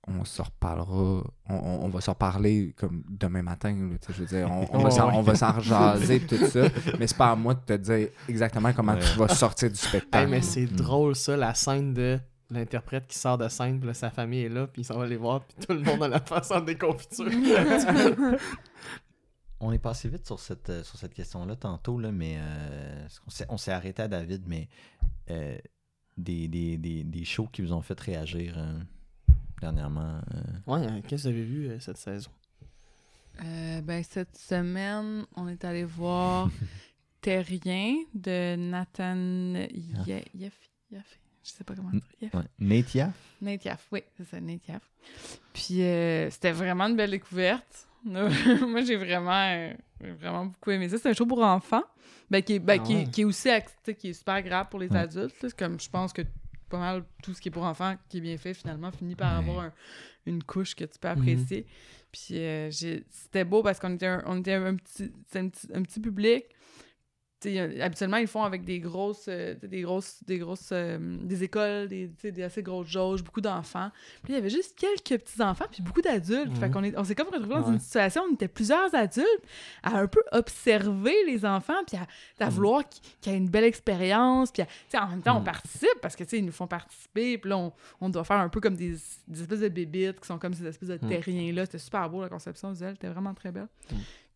on se reparlera, on, on- va se reparler comme demain matin. là, tu sais, je veux dire, on, on va [LAUGHS] s'en- ouais. on va s'en rejaser tout ça, mais c'est pas à moi de te dire exactement comment Ouais. tu vas sortir du Hey, spectacle. mais c'est Mm. drôle, ça, la scène de l'interprète qui sort de scène, puis là, sa famille est là, puis il s'en va les voir, puis tout le monde a la face en déconfiture. [LAUGHS] On est passé vite sur cette, euh, sur cette question-là tantôt, là, mais euh, on s'est- on s'est arrêté à David, mais euh, des, des, des, des shows qui vous ont fait réagir euh, dernièrement. euh, ouais, euh, qu'est-ce que vous avez vu euh, cette saison? Euh, ben, cette semaine, on est allé voir [LAUGHS] Terrien de Nathan Ye- Yeffe. Yeffe. Je sais pas comment dire. Ouais. Nate Yaff? Nate Yaffe, oui, c'est ça, Nate Yaffe. Puis euh, c'était vraiment une belle découverte. [LAUGHS] Moi, j'ai vraiment, euh, vraiment beaucoup aimé ça. C'est un show pour enfants, ben, qui, est, ben, Ah qui, est- ouais. qui est aussi qui est super grave pour les Ouais. adultes. là. Comme, je pense que pas mal tout ce qui est pour enfants, qui est bien fait, finalement, finit par Ouais. avoir un- une couche que tu Mhm. peux apprécier. Puis euh, c'était beau parce qu'on était, un, on était un, petit, un, petit, un petit public. Euh, habituellement, ils font avec des grosses, euh, des grosses, des grosses, euh, des écoles, des, assez grosses jauges, beaucoup d'enfants. Puis il y avait juste quelques petits enfants, puis beaucoup d'adultes. Mhm. Fait qu'on est, on s'est comme retrouvés dans Ouais. une situation où on était plusieurs adultes à un peu observer les enfants, puis à, à Mhm. vouloir qu'ils aient une belle expérience. Puis à- en même temps, on Mhm. participe parce que tu ils nous font participer. Puis là, on, on doit faire un peu comme des, des espèces de bébites qui sont comme ces espèces de Mhm. terriens-là. C'était super beau, la conception visuelle. C'était vraiment très belle.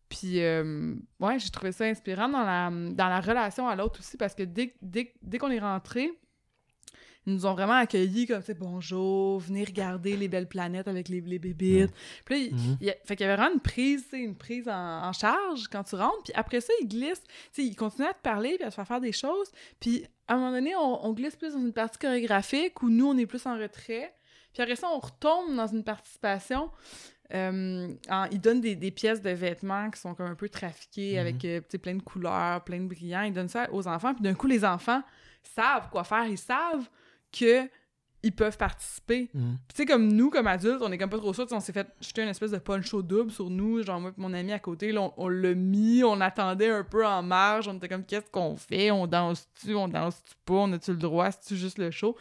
Puis, euh, ouais, j'ai trouvé ça inspirant dans la, dans la relation à l'autre aussi parce que dès, dès, dès qu'on est rentré, ils nous ont vraiment accueillis comme, tu bonjour, venez regarder les belles planètes avec les, les bébites. Puis là, il- Mhm. a- fait qu'il y avait vraiment une prise, une prise en, en charge quand tu rentres. Puis après ça, ils glissent. Tu sais, ils continuent à te parler puis à te faire faire des choses. Puis à un moment donné, on, on glisse plus dans une partie chorégraphique où nous, on est plus en retrait. Puis après ça, on retombe dans une participation. Euh, en- ils donnent des, des pièces de vêtements qui sont comme un peu trafiquées Mhm. avec euh, plein de couleurs, plein de brillants. Ils donnent ça aux enfants. Puis d'un coup, les enfants savent quoi faire. Ils savent que ils peuvent participer. Mhm. Puis tu sais, comme nous, comme adultes, on est comme pas trop sûrs. On s'est fait jeter une espèce de poncho double sur nous. Genre, moi et mon ami à côté, là, on, on l'a mis, on attendait un peu en marge. On était comme, qu'est-ce qu'on fait? On danse-tu? On danse-tu pas? On a-tu le droit? C'est-tu juste le show?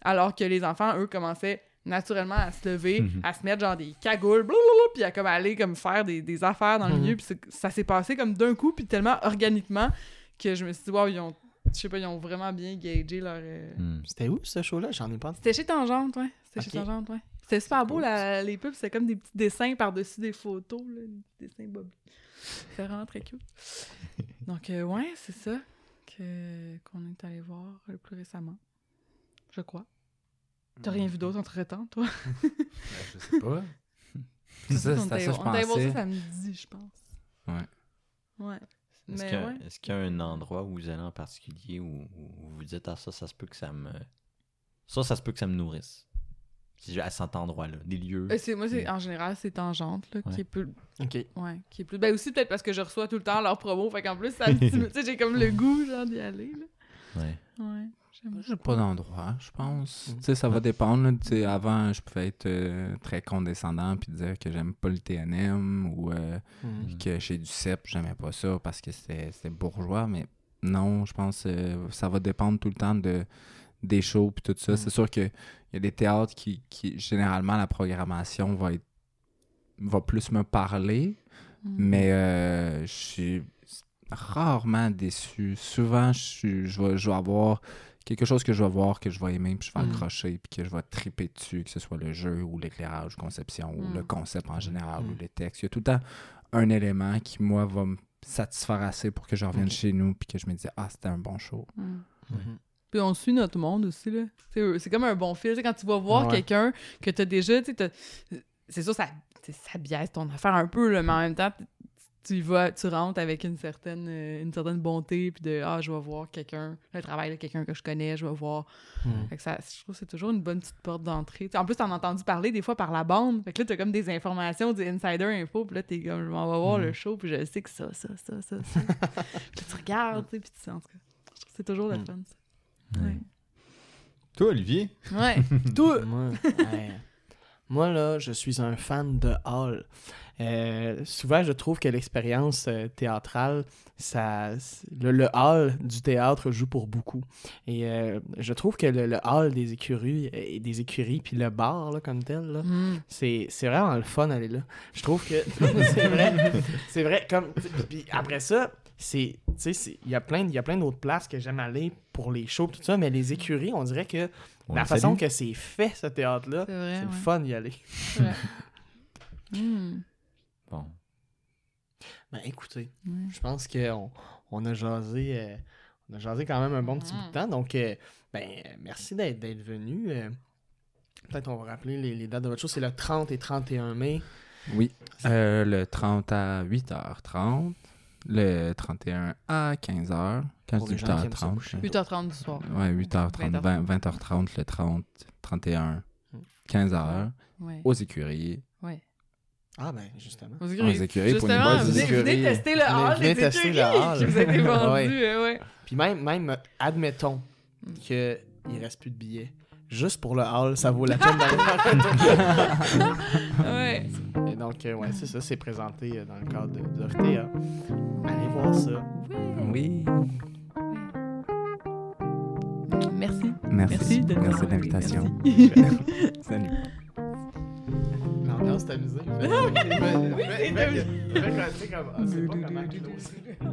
Alors que les enfants, eux, commençaient naturellement à se lever, Mhm. à se mettre genre des cagoules, puis à comme aller comme faire des, des affaires dans le Mhm. milieu. Puis ça s'est passé comme d'un coup, puis tellement organiquement que je me suis dit, wow, ils ont, je sais pas, ils ont vraiment bien gagé leur. euh, Hmm. C'était où ce show-là? J'en ai pas. c'était chez Tangente, ouais. C'était chez Tangente, ouais. C'était super beau, cool, la- les pubs. C'était comme des petits dessins par-dessus des photos, là, des dessins bob. C'était vraiment très cute. [LAUGHS] Donc, euh, ouais, c'est ça qu'on est allé voir le plus récemment. Je crois. T'as rien vu d'autre entre-temps, toi? [LAUGHS] Ben, je sais pas. [LAUGHS] C'est ça, On ça je On ça pensais. samedi, je pense. Ouais. Ouais. Est-ce Mais qu'il y, a- ouais. est-ce qu'il y a un endroit où vous allez en particulier où, où vous dites, ah, ça, ça se peut que ça me. Ça, ça se peut que ça me nourrisse? Si je vais à cet endroit-là, des lieux. Euh, c'est- moi, c'est, en général, c'est Tangente, là, Ouais. qui est plus... Ok. Ouais, qui est plus... Ben aussi, peut-être parce que je reçois tout le temps leur promo, fait qu'en plus, ça me [LAUGHS] stimule. Tu sais, j'ai comme le goût, genre, d'y aller, là. Ouais. Ouais, J'ai pas d'endroit, je pense. Mm. Tu sais, ça va dépendre. là. Tu sais, avant, je pouvais être euh, très condescendant puis dire que j'aime pas le TNM ou euh, Mhm. que chez du CEP, j'aimais pas ça parce que c'était c'était bourgeois. Mais non, je pense que ça va dépendre tout le temps de, des shows puis tout ça. Mm. C'est sûr qu'il y a des théâtres qui, qui, généralement, la programmation va être va plus me parler. Mm. Mais euh, je suis rarement déçu. Souvent, je, je, vais, je vais avoir quelque chose que je vais voir, que je vais aimer, puis je vais Mm. accrocher, puis que je vais triper dessus, que ce soit le jeu ou l'éclairage, conception, ou Mm. le concept en général, Mm. ou les textes. Il y a tout le temps un élément qui, moi, va me satisfaire assez pour que je revienne chez nous, puis que je me dise, ah, c'était un bon show. Mm. Mhm. Puis on suit notre monde aussi, là. Tu C'est comme un bon fil. Tu sais, quand tu vas voir Ouais. quelqu'un que t'as déjà, tu sais, t'as- c'est sûr, ça, tu ça biaise ton affaire un peu, là, mais en même temps, tu vas, tu rentres avec une certaine, euh, une certaine bonté, puis de, ah, je vais voir quelqu'un, le travail de quelqu'un que je connais, je vais voir. Mhm. Fait que ça, je trouve que c'est toujours une bonne petite porte d'entrée. En plus, t'en as entendu parler des fois par la bande. Fait que là, t'as comme des informations, du insider info, puis là, t'es comme, je m'en vais voir le show, puis je sais que ça, ça, ça, ça, ça. [LAUGHS] puis là, tu regardes, tu sais, puis tu sais, en tout cas, je trouve que c'est toujours le Mhm. fun, ça. Ouais. Toi, Olivier? Ouais. [LAUGHS] Toi, moi, [LAUGHS] ouais. Moi, là, je suis un fan de hall. Euh, souvent, je trouve que l'expérience euh, théâtrale, ça, le, le hall du théâtre joue pour beaucoup. Et euh, je trouve que le, le hall des écuries, et des écuries, puis le bar là, comme tel, là, Mm. c'est c'est vraiment le fun d'aller là. Je trouve que [LAUGHS] c'est vrai. C'est vrai. Comme, puis après ça, c'est, tu sais, c'est- il y a plein, il y a plein d'autres places que j'aime aller pour les shows, tout ça, mais les écuries, on dirait que On la façon que c'est fait, ce théâtre-là, C'est vrai. c'est le fun d'y aller. Hmm. [LAUGHS] Bon. Ben écoutez, je pense qu'on on a jasé, euh, on a jasé quand même un bon petit bout de temps, donc euh, ben merci d'être d'être venu. euh, Peut-être on va rappeler les, les dates de votre show, c'est le 30 et 31 mai. Oui. Euh, le 30 à 8h30. Le 31 à 15h. Quand Pour je dis les gens qui aiment se 8h30. coucher. 8h30 du soir. Ouais, 8h30, 20h30. 20, h 30 le 30, 31, Mm. 15h, Ouais. aux écuries. ouais. Ah ben justement. Aux Aux écuries pour une Justement, bonne venez, écurie. venez tester le hall venez des écuries le hall. qui vous a été vendu. [LAUGHS] Ouais. euh, ouais. Puis même, même admettons Mm. qu'il reste plus de billets. Juste pour le hall, ça vaut la peine d'aller faire un tour. Ouais. Donc, euh, ouais, c'est ça, c'est présenté euh, dans le cadre de, de l'OFTA. Allez voir ça. Oui. Merci. Merci. Merci de Merci de l'invitation. [LAUGHS] Salut. L'ambiance est amusée. [LAUGHS] Oui, c'est comme. Ah, c'est pas comment.